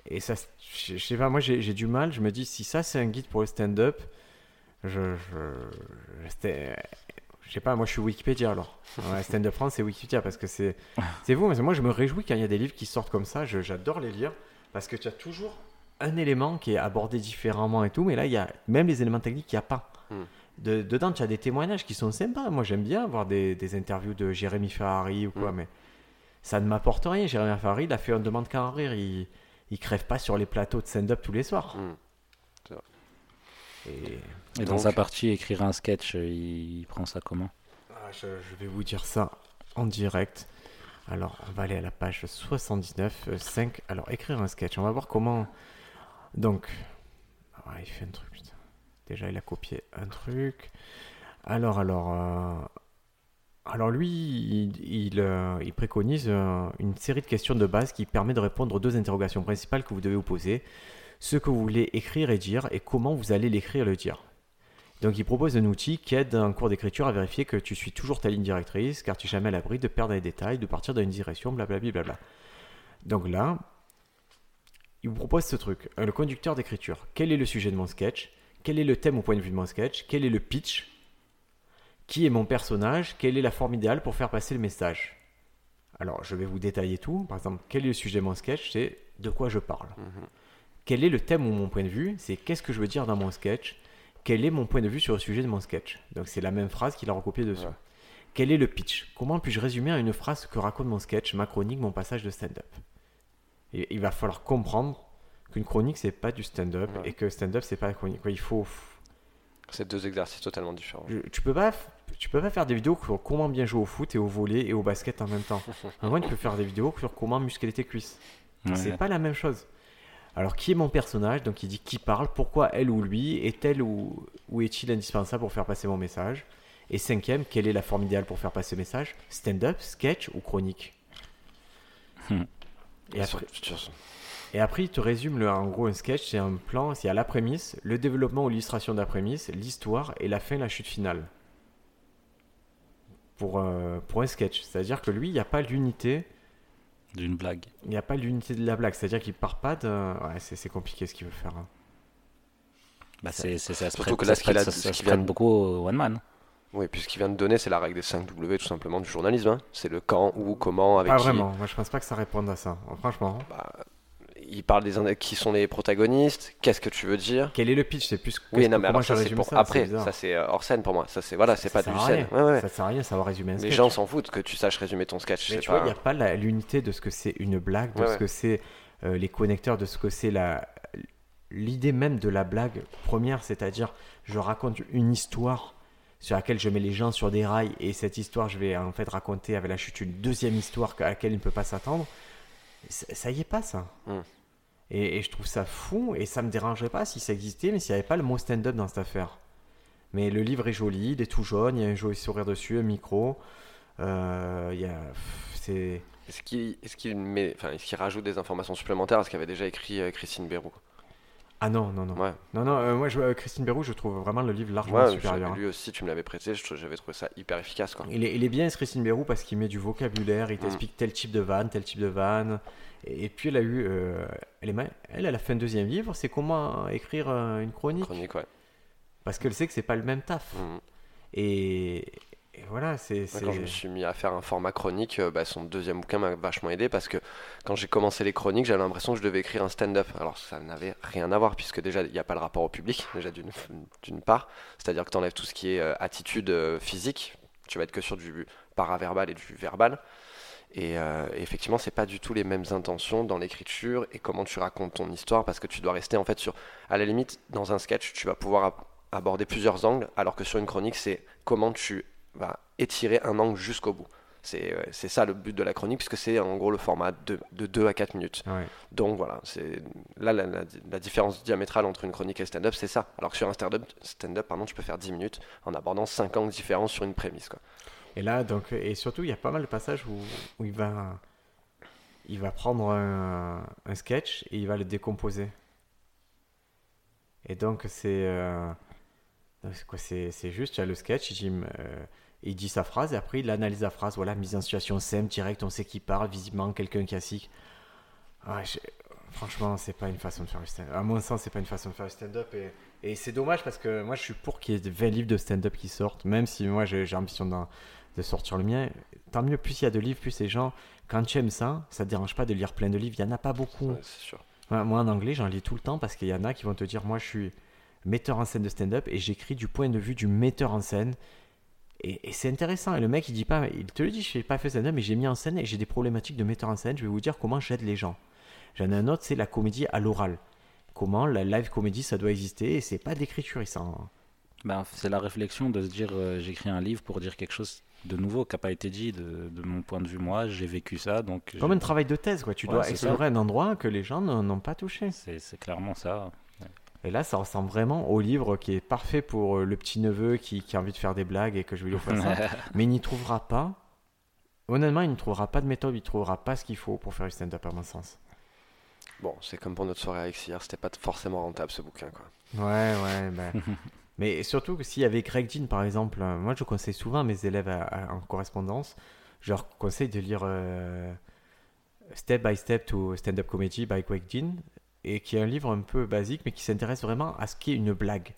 Et ça, je je sais pas, moi j'ai, j'ai du mal. Je me dis, si ça c'est un guide pour le stand-up, je. je, je, c'était- je sais pas, moi je suis Wikipédia alors. Ouais, stand-up France, c'est Wikipédia parce que c'est, c'est vous. Mais moi je me réjouis quand il y a des livres qui sortent comme ça. je- j'adore les lire parce que tu as toujours un élément qui est abordé différemment et tout. Mais là, il y a même les éléments techniques qu'il n'y a pas. Hmm. De- dedans, tu as des témoignages qui sont sympas. Moi j'aime bien voir des, des interviews de Jérémy Ferrari ou quoi, Hmm. mais ça ne m'apporte rien. Jérémy Ferrari, il a fait On demande qu'à en rire. Il, il crève pas sur les plateaux de stand-up tous les soirs. Hmm. Et Et dans sa partie, écrire un sketch, euh, il, prend ça comment? Ah, je, je vais vous dire ça en direct. Alors, on va aller à la page 79, euh, 5. Alors, écrire un sketch. On va voir comment. Donc, ah, il fait un truc. putain. Déjà, il a copié un truc. Alors, alors. euh, Alors, lui, il, il, euh, il préconise euh, une série de questions de base qui permet de répondre aux deux interrogations principales que vous devez vous poser. Ce que vous voulez écrire et dire et comment vous allez l'écrire et le dire. Donc il propose un outil qui aide en cours d'écriture à vérifier que tu suis toujours ta ligne directrice, car tu es jamais à l'abri de perdre les détails, de partir dans une direction, blablabla. Bla Donc là, il vous propose ce truc, le conducteur d'écriture. Quel est le sujet de mon sketch? Quel est le thème au point de vue de mon sketch? Quel est le pitch? Qui est mon personnage? Quelle est la forme idéale pour faire passer le message? Alors, je vais vous détailler tout. Par exemple, quel est le sujet de mon sketch? C'est de quoi je parle. Mhm. Quel est le thème ou mon point de vue? C'est qu'est-ce que je veux dire dans mon sketch? Quel est mon point de vue sur le sujet de mon sketch Donc c'est la même phrase qu'il a recopiée dessus. Ouais. Quel est le pitch? Comment puis-je résumer en une phrase que raconte mon sketch, ma chronique, mon passage de stand-up? Et Il va falloir comprendre qu'une chronique c'est pas du stand-up Ouais. et que stand-up c'est pas la chronique. Quoi, Il faut, C'est deux exercices totalement différents. je- tu peux pas, tu peux pas faire des vidéos sur comment bien jouer au foot et au volley et au basket en même temps. En vrai, tu peux faire des vidéos sur comment muscler tes cuisses. Ouais. C'est pas la même chose. Alors, qui est mon personnage? Donc, il dit qui parle, pourquoi elle ou lui, est-elle ou, ou est-il indispensable pour faire passer mon message? Et cinquième, quelle est la forme idéale pour faire passer le message? Stand-up, sketch ou chronique? Hmm. Et après, Et après, il te résume le, en gros un sketch, c'est un plan, c'est à la prémisse, le développement ou l'illustration de la prémisse, l'histoire et la fin, la chute finale. Pour, euh, pour un sketch. C'est-à-dire que lui, il n'y a pas l'unité, D'une blague. il n'y a pas l'unité de la blague. C'est-à-dire qu'il part pas de. Ouais, c'est compliqué ce qu'il veut faire. hein. Bah, c'est, ça se Surtout prête, que là, ce qu'il prête- a- ça- ce vient beaucoup au one man. Oui, puis ce qu'il vient de donner, c'est la règle des 5 W tout simplement du journalisme. hein. C'est le quand, où, comment, avec Pas qui. vraiment. Moi, je pense pas que ça réponde à ça. Franchement. Bah, il parle des qui sont les protagonistes, qu'est-ce que tu veux dire? Quel est le pitch? C'est plus. Oui, non, mais alors ça pour ça, après, ça c'est euh, hors scène pour moi. Ça c'est voilà, c'est pas du scène. Ouais, ouais. Ça sert à rien, ça va résumer un Les sketch. gens s'en foutent que tu saches résumer ton sketch. Mais tu vois, il n'y a pas l'unité de ce que c'est une blague, de Ouais, ce que c'est euh, les connecteurs, de ce que c'est la l'idée même de la blague première, c'est-à-dire je raconte une histoire sur laquelle je mets les gens sur des rails et cette histoire je vais en fait raconter avec la chute une deuxième histoire à laquelle il ne peut pas s'attendre. Ça ça y est pas ça. Hmm. Et, et je trouve ça fou et ça me dérangerait pas si ça existait, mais s'il n'y avait pas le mot stand-up dans cette affaire. Mais le livre est joli, il est tout jaune, il y a un joli sourire dessus, un micro. Euh, il y a, c'est Est-ce qu'il est-ce qu'il met, enfin, est-ce qu'il rajoute des informations supplémentaires à ce qu'avait déjà écrit euh, Christine Bérou Ah non, non, non. Ouais. Non, non, euh, moi, je, euh, Christine Bérou, je trouve vraiment le livre largement Ouais, supérieur. hein. lui aussi, tu me l'avais prêté, j'avais trouvé ça hyper efficace quoi. Il est, il est bien, Christine Bérou, parce qu'il met du vocabulaire, Mm. il t'explique tel type de vanne, tel type de vanne. Et, et puis, elle a eu. euh, elle, est, elle, elle a fait un deuxième livre, c'est comment écrire euh, une chronique. Chronique, ouais. Parce qu'elle sait que c'est pas le même taf. Mhm. Et, et voilà, c'est. Quand je me suis mis à faire un format chronique, euh, bah, son deuxième bouquin m'a vachement aidé parce que quand j'ai commencé les chroniques, j'avais l'impression que je devais écrire un stand-up. Alors ça n'avait rien à voir puisque déjà il n'y a pas le rapport au public, déjà d'une part. C'est-à-dire que tu enlèves tout ce qui est euh, attitude euh, physique, tu vas être que sur du paraverbal et du verbal. Et euh, effectivement, c'est pas du tout les mêmes intentions dans l'écriture et comment tu racontes ton histoire parce que tu dois rester en fait sur. À la limite, dans un sketch, tu vas pouvoir ab- aborder plusieurs angles alors que sur une chronique, c'est comment tu vas étirer un angle jusqu'au bout. C'est euh, c'est ça le but de la chronique puisque c'est en gros le format de, de 2 à 4 minutes. Ouais. Donc voilà, c'est là la, la- la différence diamétrale entre une chronique et le stand-up, c'est ça. Alors que sur un stand-up, stand-up, pardon, tu peux faire 10 minutes en abordant 5 angles différents sur une prémisse. Quoi. Et là, donc, et surtout, il y a pas mal de passages où, où il va, il va prendre un, un sketch et il va le décomposer. Et donc, c'est, euh, c'est quoi, c'est, c'est juste, il y a le sketch, il dit, euh, il dit sa phrase et après il analyse la phrase. Voilà, mise en situation simple, direct, on sait qui parle, visiblement quelqu'un classique. Ah, franchement, c'est pas une façon de faire du stand-up. À mon sens, c'est pas une façon de faire du stand-up. Et, et c'est dommage parce que moi, je suis pour qu'il y ait 20 livres de stand-up qui sortent, même si moi, j'ai, j'ai ambition d'en- de sortir le mien. Tant mieux, plus il y a de livres, plus les gens, quand tu aimes ça, ça te dérange pas de lire plein de livres. Il y en a pas beaucoup. Ouais, c'est sûr. Ouais, Moi, en anglais, j'en lis tout le temps parce qu'il y en a qui vont te dire Moi, je suis metteur en scène de stand-up et j'écris du point de vue du metteur en scène. Et, et c'est intéressant. Et le mec, il dit pas Il te le dit Je n'ai pas fait stand-up, mais j'ai mis en scène et j'ai des problématiques de metteur en scène. Je vais vous dire comment j'aide les gens. J'en ai un autre, c'est la comédie à l'oral. Comment la live comédie, ça doit exister et c'est pas d'écriture. Il s'en. Ben, c'est la réflexion de se dire euh, j'écris un livre pour dire quelque chose de nouveau qui n'a pas été dit de, de mon point de vue moi j'ai vécu ça donc Comme un travail de thèse, quoi. Tu Ouais, dois explorer un endroit que les gens n'ont pas touché. c'est clairement ça Et là, ça ressemble vraiment au livre qui est parfait pour euh, le petit neveu qui, qui a envie de faire des blagues et que je vais lui offrir ça. Mais il n'y trouvera pas. Honnêtement, il ne trouvera pas de méthode, il ne trouvera pas ce qu'il faut pour faire du stand-up, à mon sens. Bon, c'est comme pour notre soirée avec hier, c'était pas forcément rentable ce bouquin. Quoi. Ouais, ouais. ben. Mais surtout que s'il y avait Greg Dean, par exemple, euh, moi je conseille souvent à mes élèves à- à- en correspondance, je leur conseille de lire euh, Step by Step to Stand-up Comedy by Greg Dean, et qui est un livre un peu basique, mais qui s'intéresse vraiment à ce qu'est une blague.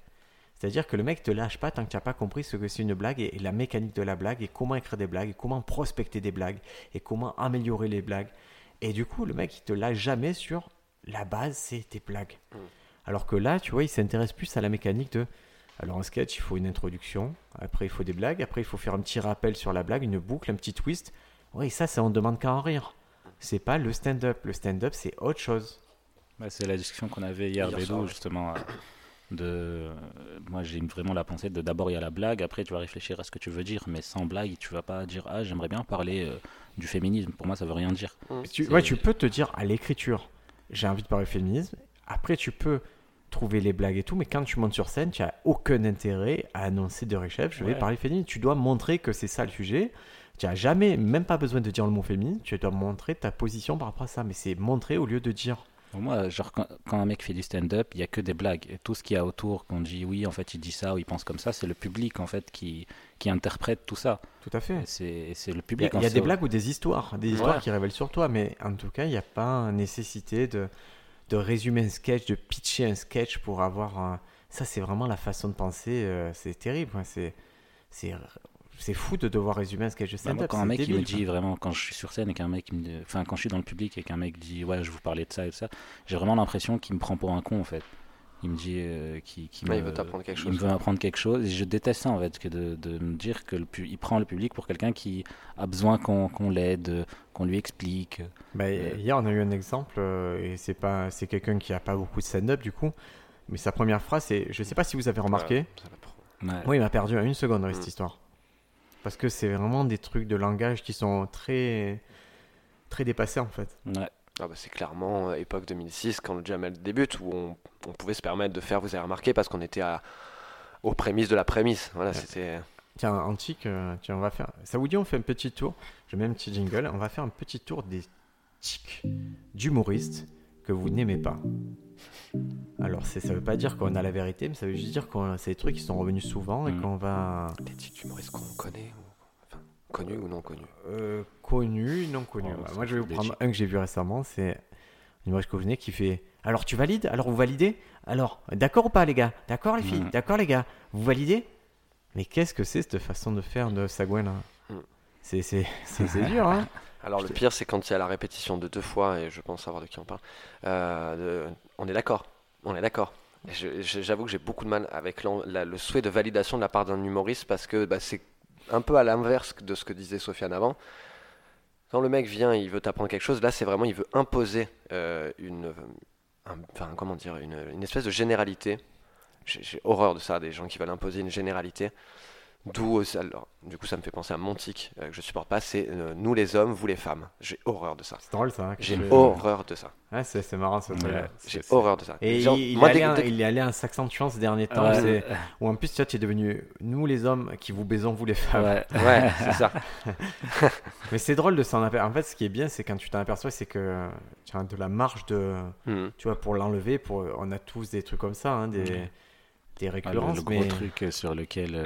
C'est-à-dire que le mec te lâche pas tant que tu n'as pas compris ce que c'est une blague et, et la mécanique de la blague, et comment écrire des blagues, et comment prospecter des blagues, et comment améliorer les blagues. Et du coup, le mec, il te lâche jamais sur la base, c'est tes blagues. Alors que là, tu vois, il s'intéresse plus à la mécanique de. Alors en sketch, il faut une introduction, après il faut des blagues, après il faut faire un petit rappel sur la blague, une boucle, un petit twist. Oui, ça, c'est on demande qu'à en rire. C'est pas le stand-up. Le stand-up, c'est autre chose. Ouais, c'est la discussion qu'on avait hier, Hier Bédou, justement. euh, De... euh, Moi, j'ai vraiment la pensée de d'abord il y a la blague, après tu vas réfléchir à ce que tu veux dire, mais sans blague, tu vas pas dire Ah, j'aimerais bien parler euh, du féminisme. Pour moi, ça veut rien dire. Tu, C'est- ouais, tu peux te dire à l'écriture, j'ai envie de parler féminisme. Après, tu peux trouver les blagues et tout, mais quand tu montes sur scène, tu as aucun intérêt à annoncer de réchef, je vais Ouais. parler féminisme. Tu dois montrer que c'est ça le sujet. Tu n'as jamais, même pas besoin de dire le mot féminisme, tu dois montrer ta position par rapport à ça. Mais c'est montrer au lieu de dire. Pour moi, genre, quand, quand un mec fait du stand-up, il y a que des blagues. Et tout ce qu'il y a autour, qu'on dit oui, en fait, il dit ça ou il pense comme ça, c'est le public, en fait, qui, qui interprète tout ça. Tout à fait. C'est le Il y a, public. y a des blagues ou des histoires, des histoires Ouais. qui révèlent sur toi, mais en tout cas, il n'y a pas nécessité de, de résumer un sketch, de pitcher un sketch pour avoir. un- Ça, c'est vraiment la façon de penser, euh, c'est terrible. C'est, c'est, fou de devoir résumer un sketch de Bah, stand-up. quand un mec il me dit vraiment, quand je suis sur scène et qu'un mec, il me enfin quand je suis dans le public et qu'un mec dit ouais je vous parlais de ça et de ça, j'ai vraiment l'impression qu'il me prend pour un con en fait. Il me dit euh, qu'il qu'il Ouais, me, il veut t'apprendre quelque il chose. me veut apprendre quelque chose et je déteste ça en fait que de, de me dire que le pu- il prend le public pour quelqu'un qui a besoin qu'on qu'on l'aide, qu'on lui explique. Bah, Euh, Hier, on a eu un exemple, euh, et c'est, pas, c'est quelqu'un qui n'a pas beaucoup de stand-up du coup, mais sa première phrase, c'est Je sais pas si vous avez remarqué. Ouais, ça. Oui, il m'a perdu à une seconde dans Mm. cette histoire. Parce que c'est vraiment des trucs de langage qui sont très, très dépassés en fait. Ouais. Ah bah, c'est clairement euh, époque 2006 quand le Jamel débute où on, on pouvait se permettre de faire vous avez remarqué parce qu'on était à, aux prémices de la prémisse. Voilà, Ouais. c'était. Tiens, Antique, euh, tiens, on va faire. Ça vous dit, on fait un petit tour Je mets un petit jingle. On va faire un petit tour des tics d'humoristes que vous n'aimez pas. Alors, ça veut pas dire qu'on a la vérité, mais ça veut juste dire que c'est des trucs qui sont revenus souvent et Mm. qu'on va. Des titres humoristes qu'on connaît, ou... enfin, connus ou non connus. Euh, connu, non connu. Oh, Bah, moi, je vais vous prendre un que j'ai vu récemment. C'est un humoriste que vous venez qui fait Alors, tu valides? Alors, vous validez? Alors, d'accord ou pas, les gars? D'accord, les filles? Mm. D'accord, les gars? Vous validez? Mais qu'est-ce que c'est cette façon de faire de Sagouin là? Mm. C'est c'est- c'est- c'est dur, hein Alors le pire c'est quand il y a la répétition de deux fois, et je pense savoir de qui on parle. euh, de- On est d'accord, on est d'accord. J'avoue que j'ai beaucoup de mal avec le souhait de validation de la part d'un humoriste parce que bah, c'est un peu à l'inverse de ce que disait Sofiane avant. Quand le mec vient, il veut t'apprendre quelque chose, là c'est vraiment, il veut imposer euh, une, comment dire, une, espèce de généralité. J'ai horreur de ça, des gens qui veulent imposer une généralité. D'où, alors, du coup, ça me fait penser à Montic, euh, que je supporte pas, c'est euh, nous les hommes, vous les femmes. J'ai horreur de ça. C'est drôle ça. hein, J'ai horreur de ça. Ouais, c'est c'est marrant ce Ouais, truc. J'ai horreur de ça. Et il, il moi, est allé, dès- il est allé en s'accentuant ces derniers temps. Ouais. c'est- Ou en plus, tu es devenu nous les hommes qui vous baisons, vous les femmes. Ouais. Ouais, c'est ça. Mais c'est drôle de s'en apercevoir. En fait, ce qui est bien, c'est quand tu t'en aperçois, c'est que tu as de la marge de. Mhm. Tu vois, pour l'enlever, pour... on a tous des trucs comme ça, hein, des, Ouais. des Ah, le, récurrences. le gros mais... truc euh, sur lequel euh,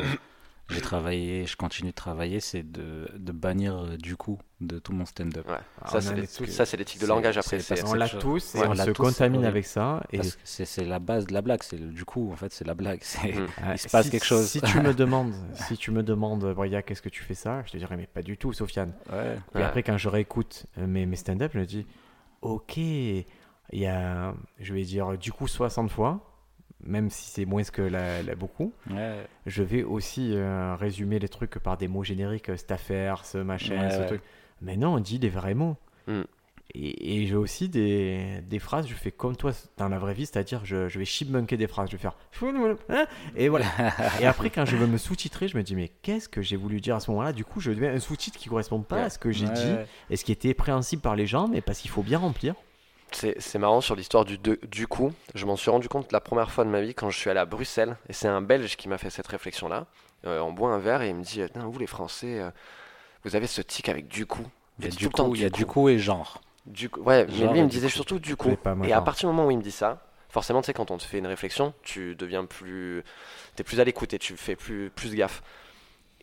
j'ai travaillé, je continue de travailler, c'est de, de bannir euh, du coup de tout mon stand-up. Ouais. Ah, Ça, c'est tics de langage après. On l'a tous et ouais, on se tous, contamine ouais. avec ça. Et Parce que c'est c'est la base de la blague. C'est du coup, en fait, c'est la blague. Ah, il se passe si- quelque chose. Si tu me demandes, si tu me demandes, Bria, qu'est-ce que tu fais ça Je te dirais, mais pas du tout, Sofiane. Ouais. après, quand je réécoute euh, mes, mes stand-up, je me dis, ok, il y a, je vais dire, du coup 60 fois, même si c'est moins que la, la- beaucoup. Ouais. Je vais aussi euh, résumer les trucs par des mots génériques, euh, cette affaire, ce machin, Ouais, ce ouais. truc. Mais non, on dit des vrais mots. Mm. Et, et j'ai aussi des, des phrases, je fais comme toi dans la vraie vie, c'est-à-dire je, je vais chipmunker des phrases, je vais faire hein et voilà. et après quand je veux me sous-titrer, je me dis mais qu'est-ce que j'ai voulu dire à ce moment-là? Du coup, je deviens un sous-titre qui correspond pas à ce que j'ai Ouais, dit et ce qui était préhensible par les gens, mais parce qu'il faut bien remplir. C'est marrant sur l'histoire du, de- du coup. Je m'en suis rendu compte la première fois de ma vie quand je suis allé à Bruxelles. Et c'est un Belge qui m'a fait cette réflexion-là. Euh, on boit un verre et il me dit Putain, Vous, les Français, euh, vous avez ce tic avec du coup. Il y a du coup, il y a du coup et genre. Du coup, ouais, mais Genre lui il me disait coup. surtout du coup. Et à genre. partir du moment où il me dit ça, forcément, tu sais, quand on te fait une réflexion, tu deviens plus. T'es plus à l'écoute et tu fais plus, plus gaffe.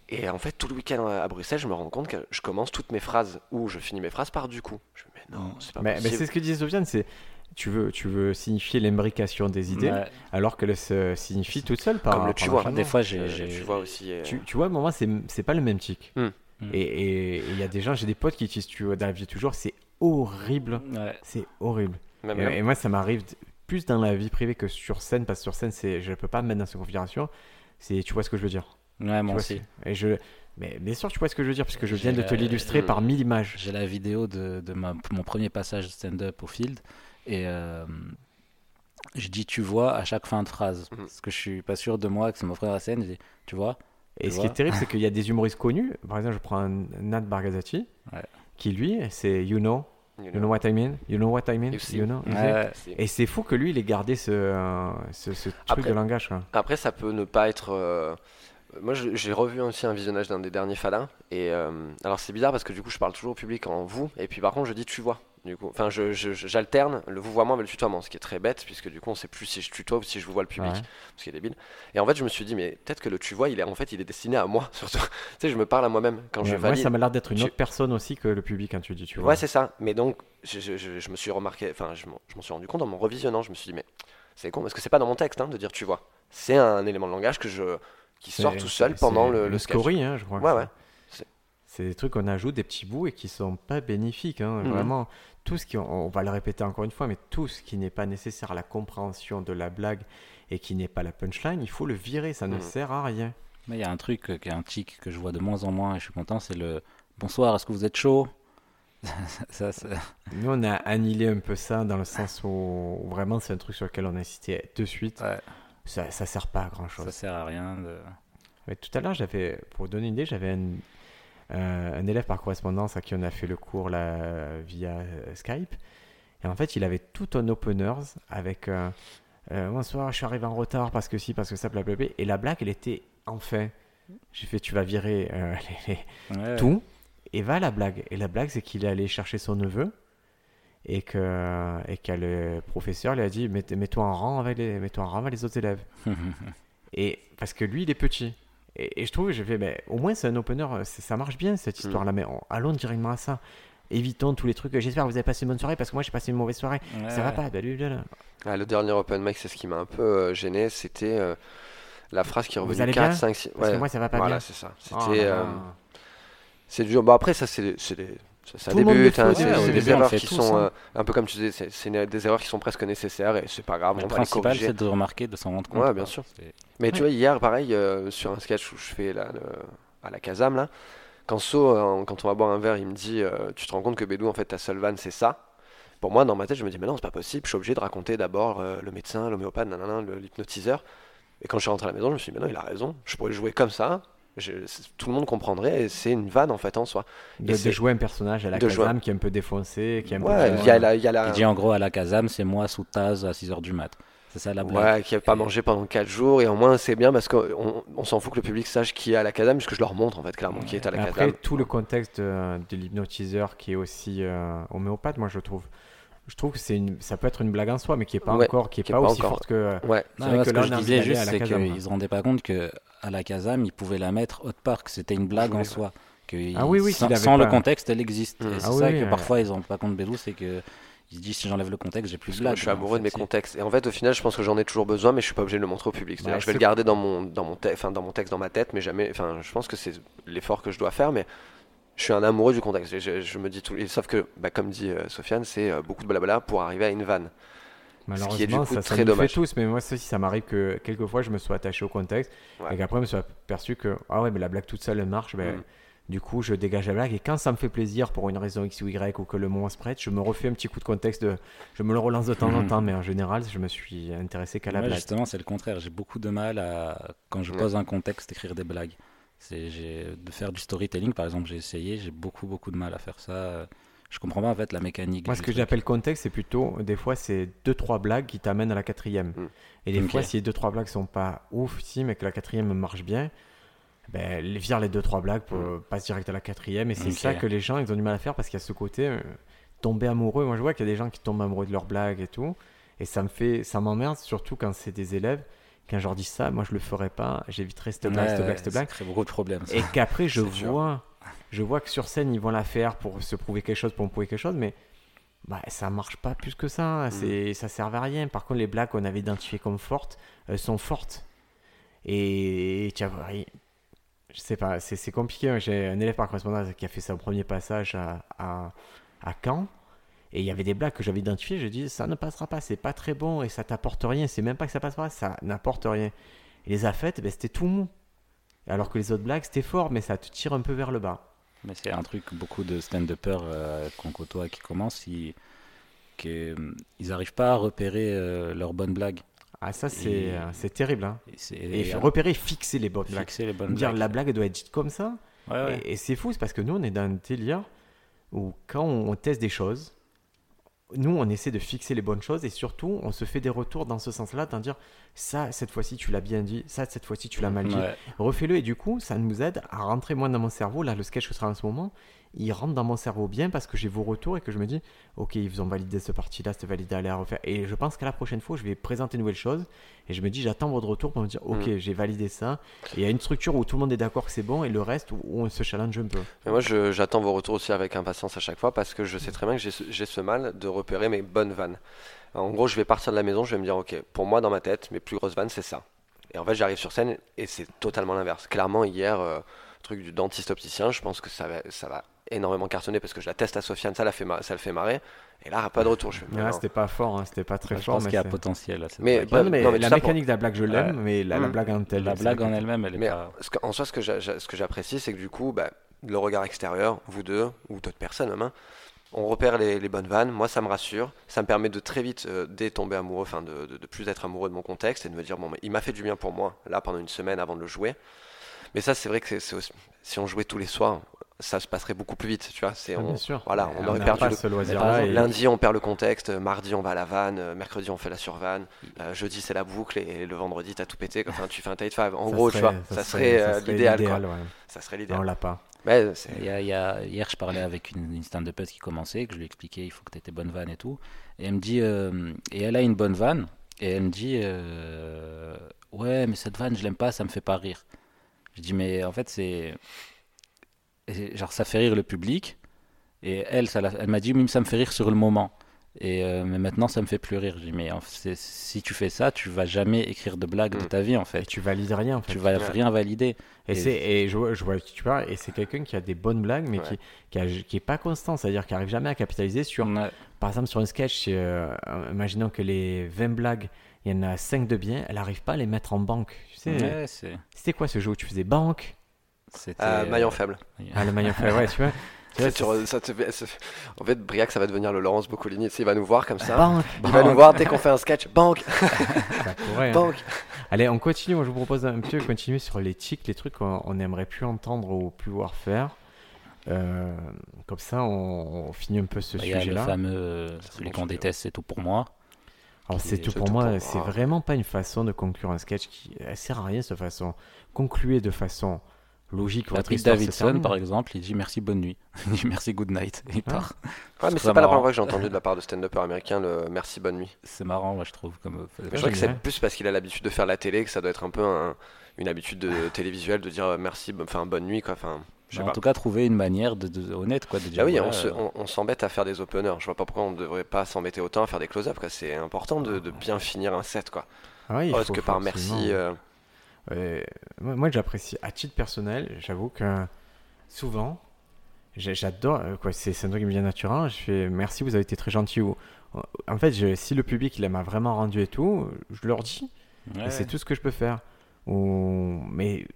Et en fait, tout le week-end à Bruxelles, je me rends compte que je commence toutes mes phrases ou je finis mes phrases par du coup. Je me mais non, c'est pas Mais, mais possible. c'est ce que disait Sofiane, c'est tu veux, tu veux signifier l'imbrication des idées, Ouais. alors qu'elle se signifie toute seule par Comme le tu vois. Des fois, Euh, j'ai. tu vois aussi. euh, Tu, tu vois, moi, c'est c'est pas le même tic. Hmm. Hmm. Et il y a des gens, j'ai des potes qui utilisent tu vois, dans la vie toujours, c'est horrible. Ouais. C'est horrible. même Et, moi, ça m'arrive plus dans la vie privée que sur scène, parce que sur scène, c'est, je peux pas me mettre dans cette configuration. C'est, tu vois ce que je veux dire? Ouais, Tu moi vois, aussi. Et je, mais bien sûr, tu vois ce que je veux dire, puisque je viens de te l'illustrer par mille images. J'ai la vidéo de, de ma- mon premier passage de stand-up au field et euh, je dis tu vois à chaque fin de phrase Mhm. parce que je suis pas sûr de moi que c'est mon frère à scène. Je dis tu vois. Et ce qui est terrible, c'est qu'il y a des humoristes connus. Par exemple, je prends un Nat Bargazati, Ouais. qui lui, c'est You know, You you know. know what I mean, you know what I mean, You know? Ouais, Et c'est fou que lui, il ait gardé ce, euh, ce, ce truc Après- de langage. quoi. Après, ça peut ne pas être. euh, Moi, j'ai revu aussi un visionnage d'un des derniers Fada. Et euh, alors, c'est bizarre parce que du coup, je parle toujours au public en vous. Et puis, par contre, je dis tu vois. Du coup, enfin, je- je- je- j'alterne le vouvoiement avec le tutoiement, ce qui est très bête, puisque du coup, on sait plus si je tutoie ou si je vous vois le public, Ouais. ce qui est débile. Et en fait, je me suis dit, mais peut-être que le tu vois, il est en fait, il est destiné à moi, surtout. tu sais, je me parle à moi-même quand je Ouais, moi, valide. ça m'a l'air d'être une Tu- autre personne aussi que le public quand tu dis, tu vois. Ouais, c'est ça. Mais donc, je, me suis remarqué, enfin, je, m'en- je m'en suis rendu compte en mon revisionnant. Je me suis dit, mais c'est con, parce que c'est pas dans mon texte hein, de dire tu vois. C'est un élément de langage que je, qui sort tout seul pendant le, le sketch. story, hein, je crois. que Ouais, c'est- ouais. C'est des trucs qu'on ajoute, des petits bouts et qui sont pas bénéfiques. hein, Mhm. Vraiment, tout ce qui, on on va le répéter encore une fois, mais tout ce qui n'est pas nécessaire à la compréhension de la blague et qui n'est pas la punchline, il faut le virer. Ça ne Mhm. sert à rien. Mais il y a un truc euh, qui est un tic que je vois de moins en moins et je suis content, c'est le bonsoir, est-ce que vous êtes chaud? Ça, ça- Nous, on a annihilé un peu ça dans le sens où, où vraiment c'est un truc sur lequel on a insisté de suite. ouais, Ça, ça sert pas à grand chose. ça sert à rien. De... Ouais, tout à l'heure, j'avais, pour vous donner une idée, j'avais un, euh, un élève par correspondance à qui on a fait le cours là, via euh, Skype. Et en fait, il avait tout un openers avec euh, euh, Bonsoir, je suis arrivé en retard parce que si, parce que ça, blablabla. Et la blague, elle était enfin. J'ai fait Tu vas virer les- les- Ouais, tout et va à la blague. Et la blague, c'est qu'il est allé chercher son neveu et que, et que le professeur lui a dit Mets- Mets-toi en rang avec les, mets-toi en rang avec les autres élèves. Et parce que lui, il est petit. Et, et je trouve, je fais, mais au moins, c'est un opener, ça marche bien cette histoire-là, mais on- allons directement à ça. Évitons tous les trucs. J'espère que vous avez passé une bonne soirée parce que moi, j'ai passé une mauvaise soirée. Ouais, ça va ouais. pas. blablabla. Ah, le dernier open mic, c'est ce qui m'a un peu euh, gêné. C'était euh, la phrase qui est revenue allez 4, bien 5, 6. Parce que moi, ça va pas voilà, bien. c'est ça. Oh C'était. là. euh, c'est dur. Bon, après, ça, c'est des. Ça, ça le le débute, hein, c'est début, c'est au des erreurs qui tous, sont, hein. euh, un peu comme tu disais, c'est des erreurs qui sont presque nécessaires et c'est pas grave, Mais on le va principal, c'est de remarquer, de s'en rendre compte. Ouais, bien sûr. Mais tu vois, hier, pareil, euh, sur un sketch où je fais là, le- à la Casam, là, quand So, euh, quand on va boire un verre, il me dit euh, Tu te rends compte que Bédou, en fait, ta seule vanne, c'est ça? Pour moi, dans ma tête, je me dis Mais non, c'est pas possible, je suis obligé de raconter d'abord euh, le médecin, l'homéopathe, nanana, le- l'hypnotiseur. Et quand je suis rentré à la maison, je me suis dit Mais non, il a raison, je pourrais jouer comme ça, je- tout le monde comprendrait, et c'est une vanne, en fait, en soi. De, Et de jouer un personnage à la Kazam qui est un peu défoncé, qui est un peu. Ouais, y a la. Y a la Il dit en gros à la Kazam, c'est moi sous Taz à 6h du mat. C'est ça la blague. Ouais, qui n'a pas mangé pendant 4 jours, et au moins c'est bien parce qu'on on, s'en fout que le public sache qui est à la Casam, puisque je leur montre en fait clairement qui est à la Après, tout le contexte de, de l'hypnotiseur qui est aussi euh, homéopathe, moi, je trouve. Je trouve que c'est une, ça peut être une blague en soi, mais qui est pas Ouais, encore, qui est qui est pas, aussi encore. forte que. Ouais, C'est Non, vrai que ce là, que je disais juste, c'est qu'ils se rendaient pas compte que à la Kazam, ils pouvaient la mettre Hot Park. C'était une blague en ouais. soi. Que Ah oui, oui, sans, sans le contexte, elle existe. Mm. Et c'est Ah ça oui, que oui, parfois ils ont pas compte Bédou, c'est que ils se disent si j'enlève le contexte, j'ai plus de blague. je suis en amoureux de mes contextes. Et en fait, au final, je pense que j'en ai toujours besoin, mais je suis pas obligé de le montrer au public. Ouais, je vais le garder dans mon, dans mon, te- enfin, dans mon texte, dans ma tête, mais jamais. Enfin, je pense que c'est l'effort que je dois faire, mais je suis un amoureux du contexte. Je, je- je me dis tout. et Sauf que, bah, comme dit euh, Sofiane, c'est euh, beaucoup de blabla pour arriver à une vanne. Malheureusement, qui est du coup ça, ça très nous le dommage. fait tous, mais moi, ça aussi, ça m'arrive que quelquefois, je me sois attaché au contexte Ouais. et qu'après, je me suis aperçu que, ah ouais, mais la blague toute seule, elle marche. Ben, Mm. Du coup, je dégage la blague et quand ça me fait plaisir pour une raison X ou Y ou que le moment se prête, je me refais un petit coup de contexte, de... je me le relance de temps en Mhm. temps, mais en général, je me suis intéressé qu'à la moi, blague. justement, c'est le contraire. J'ai beaucoup de mal à quand je Ouais. pose un contexte, écrire des blagues. De faire du storytelling, par exemple, j'ai essayé, j'ai beaucoup beaucoup de mal à faire ça. Je comprends pas en fait la mécanique. Moi, ce que j'appelle contexte, c'est plutôt, des fois, c'est deux, trois blagues qui t'amènent à la quatrième. Mm. Et des fois, si les deux, trois blagues sont pas ouf, si, mais que la quatrième marche bien, ben, les- vire les deux, trois blagues pour Mm. passer direct à la quatrième. Et c'est ça que les gens, ils ont du mal à faire parce qu'il y a ce côté euh, tomber amoureux. Moi, je vois qu'il y a des gens qui tombent amoureux de leurs blagues et tout. Et ça me fait, ça m'emmerde, surtout quand c'est des élèves. Quand je leur dis ça, moi, je le ferai pas. J'éviterai cette blague, cette blague, ouais, cette ça blague. crée beaucoup de problèmes. ça. Et qu'après, je sûr. vois, je vois que sur scène, ils vont la faire pour se prouver quelque chose, pour me prouver quelque chose, mais bah, ça marche pas plus que ça. C'est, ça sert à rien. Par contre, les blagues qu'on avait identifiées comme fortes, elles sont fortes. Et tu vois, je sais pas, c'est, c'est compliqué. hein. J'ai un élève par correspondance qui a fait son premier passage à, à, à Caen. Et il y avait des blagues que j'avais identifiées. Je dis, ça ne passera pas, c'est pas très bon et ça t'apporte rien. C'est même pas que ça passe pas, ça n'apporte rien. Et les a faites, ben, c'était tout mou. Alors que les autres blagues, c'était fort, mais ça te tire un peu vers le bas. Mais c'est un truc, beaucoup de stand-uppers euh, qu'on côtoie qui commencent, ils, que, euh, pas à repérer euh, leurs bonnes blagues. Ah, ça, c'est, Et- euh, terrible. Hein. Et, repérer, fixer les bonnes blagues. fixer les bonnes Dire blagues. la blague doit être dite comme ça. Ouais, ouais. Et, et c'est fou, c'est parce que nous, on est dans un délire où quand on, on teste des choses, nous, on essaie de fixer les bonnes choses et surtout, on se fait des retours dans ce sens-là, d'en dire ça, cette fois-ci, tu l'as bien dit, ça, cette fois-ci, tu l'as mal dit. Ouais. Refais-le et du coup, ça nous aide à rentrer moins dans mon cerveau. Là, le sketch que sera en ce moment, il rentre dans mon cerveau bien parce que j'ai vos retours et que je me dis, ok, ils ont validé ce parti-là, c'était validé à à refaire. Et je pense qu'à la prochaine fois, je vais présenter une nouvelle chose et je me dis, j'attends votre retour pour me dire, ok, Mm. j'ai validé ça. Et il y a une structure où tout le monde est d'accord que c'est bon et le reste où, on se challenge un peu. Mais moi, j'attends vos retours aussi avec impatience à chaque fois parce que je sais très bien que j'ai ce- j'ai ce mal de repérer mes bonnes vannes. En gros, je vais partir de la maison, je vais me dire, ok, pour moi, dans ma tête, mes plus grosses vannes, c'est ça. Et en fait, j'arrive sur scène et c'est totalement l'inverse. Clairement, hier, euh, truc du dentiste opticien, je pense que ça va, ça va énormément cartonner parce que je la teste à Sofiane, ça, la fait ça le fait marrer. Et là, pas de retour. Je là, non. c'était pas fort, hein, c'était pas très je fort. pense mais qu'il y a potentiel à cette Mais blague. Ouais, non, mais Non, mais la pour- mécanique de la blague, je l'aime, mais la, la Mm. blague en. La blague elle-même, elle est Mais pas. ce que- en soi, ce que j'apprécie, c'est que du coup, bah, le regard extérieur, vous deux, ou d'autres personnes même, hein, on repère les, les bonnes vannes. Moi, ça me rassure. Ça me permet de très vite euh, détomber amoureux, enfin, de, de, de plus être amoureux de mon contexte et de me dire, bon, mais il m'a fait du bien pour moi, là, pendant une semaine avant de le jouer. Mais ça, c'est vrai que c'est- c'est aussi- si on jouait tous les soirs, ça se passerait beaucoup plus vite, tu vois. C'est Ah, on- bien sûr. voilà, on aurait perdu pas le- et- Lundi, on perd le contexte. Mardi, on va à la vanne. euh, Mercredi, on fait la survanne. euh, jeudi, c'est la boucle. Et le vendredi, t'as tout pété. Enfin, tu fais un tight five. En ça gros, tu vois, serait- ça serait, euh, l'idéal. quoi. ouais. Ça serait Non, l'idéal. on l'a pas. Mais c'est- Il y a- il y a- hier, je parlais avec une, une stand-up qui commençait, que je lui expliquais, il faut que tu aies tes bonnes vannes et tout. Et elle me dit, euh, et elle a une bonne vanne, et elle me dit, euh, ouais, mais cette vanne, je l'aime pas, ça me fait pas rire. Je dis, mais en fait, c'est. Et Genre, ça fait rire le public, et elle, ça elle m'a dit, mais ça me fait rire sur le moment. Et euh, mais maintenant, ça me fait plus rire. Je dis, mais en fait, c'est- si tu fais ça, tu vas jamais écrire de blagues de Mm. ta vie, en Et fait. tu valides rien en fait. Tu vas Ouais. rien valider. Et, Et- c'est et je, vois- je vois qui tu parles et c'est quelqu'un qui a des bonnes blagues mais Ouais. qui qui, a- qui est pas constant, c'est-à-dire qui arrive jamais à capitaliser sur Ouais. par exemple sur un sketch euh, imaginons que les 20 blagues, il y en a 5 de bien, elle arrive pas à les mettre en banque. Tu sais, c'était quoi ce jeu où tu faisais banque c'était, euh, euh, maillon faible. Ah le maillon fait ouais, tu vois. Ça te En fait, Briac, ça va devenir le Laurence Boccolini. Il va nous voir comme ça. banque, Il va nous voir dès qu'on fait un sketch. Banque, hein. banque. Allez, on continue. Moi, je vous propose un petit peu de continuer sur les tics, les trucs qu'on on aimerait plus entendre ou plus voir faire. Euh, comme ça, on, on finit un peu ce Bah, Il y a le sujet-là. fameux, euh, celui qu'on déteste, c'est tout pour moi. Alors, c'est est- tout pour tout moi. C'est vraiment pas une façon de conclure un sketch qui elle sert à rien, cette façon. Concluez de façon logique. Patrick Davidson, par exemple, il dit merci, bonne nuit. Il dit merci, good night. Et il Ah. part. Ouais, mais c'est pas la marrant. première fois que j'ai entendu de la part de stand-upper américain le merci, bonne nuit. C'est marrant, moi, je trouve. Comme... euh, Mais je crois que c'est plus parce qu'il a l'habitude de faire la télé que ça doit être un peu un- une habitude de télévisuelle de dire euh, merci, enfin bonne nuit quoi. Enfin, en pas. tout cas, trouver une manière de, de- honnête, quoi, de dire. Ah oui, voilà, on se- euh, on, on s'embête à faire des openers. Je vois pas pourquoi on devrait pas s'embêter autant à faire des close-up. quoi. C'est important de, de bien finir un set quoi. Ah oui, il Autre faut- que par merci. euh, Euh, moi, j'apprécie. À titre personnel, j'avoue que souvent, j'adore. euh, quoi, c'est c'est un truc qui me vient naturel. Je fais merci, vous avez été très gentil. Ou, en fait, je- si le public il m'a vraiment rendu et tout, je leur dis. ouais. Et c'est tout ce que je peux faire. Ou... Mais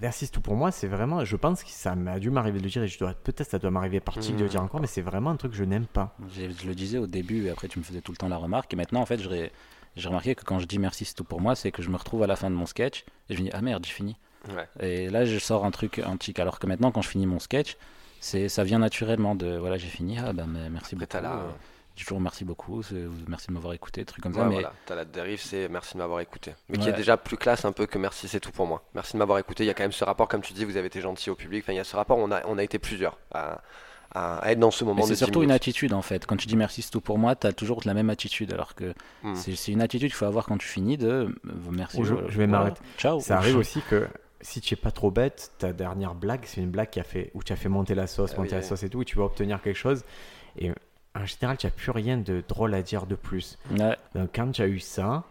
merci, c'est tout pour moi. C'est vraiment. Je pense que ça m'a dû m'arriver de le dire et je dois peut-être ça doit m'arriver par tic de le dire encore, mais c'est vraiment un truc que je n'aime pas. Je le disais au début, et après, tu me faisais tout le temps la remarque. Et maintenant, en fait, je ré- j'ai remarqué que quand je dis merci, c'est tout pour moi, c'est que je me retrouve à la fin de mon sketch et je me dis ah merde, j'ai fini. ouais. Et là, je sors un truc antique. Alors que maintenant, quand je finis mon sketch, c'est ça vient naturellement de voilà, j'ai fini. Ah ben mais merci Après, beaucoup. la, euh, toujours merci beaucoup. Merci de m'avoir écouté, truc comme ça. mais voilà, t'as la dérive, c'est merci de m'avoir écouté. Mais qui est déjà plus classe un peu que merci, c'est tout pour moi. Merci de m'avoir écouté. Il y a quand même ce rapport, comme tu dis, vous avez été gentil au public. Enfin, il y a ce rapport, on a, on a été plusieurs à, à- à être dans ce moment c'est 10 surtout une attitude en fait. Quand tu dis merci, c'est tout pour moi, tu as toujours la même attitude. Alors que Hmm. c'est une attitude qu'il faut avoir quand tu finis de euh, merci. Ou je- je vais m'arrêter. Ciao. Ça arrive aussi que si tu es pas trop bête, ta dernière blague, c'est une blague qui a fait, où tu as fait monter la sauce, Ah monter oui, la oui. sauce et tout, et tu vas obtenir quelque chose. Et en général, tu n'as plus rien de drôle à dire de plus. Ouais. Donc quand tu as eu ça,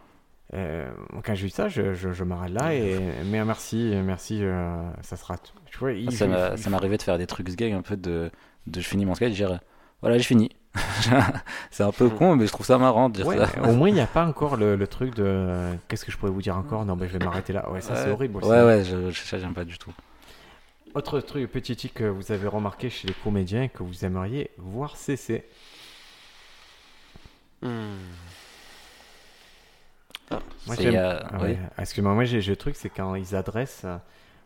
euh, quand j'ai eu ça, je, je, je m'arrête là et mais merci, merci, euh, ça sera tout. Tu vois, il- Ça m'est arrivé de faire des trucs gag un peu de, de je finis mon sketch, dire voilà, j'ai fini. c'est un peu con, mais je trouve ça marrant de dire Ouais, ça. au moins, il n'y a pas encore le, le truc de qu'est-ce que je pourrais vous dire encore? Non, ben, je vais m'arrêter là. Ouais, ça c'est horrible aussi. Ouais, ouais, je, je- ça j'aime pas du tout. Autre truc, petit tic que vous avez remarqué chez les comédiens et que vous aimeriez voir cesser. Hmm. Moi, C'est, j'aime- euh, Ah ouais. Excuse-moi, moi j'ai j'ai le truc, c'est quand ils adressent.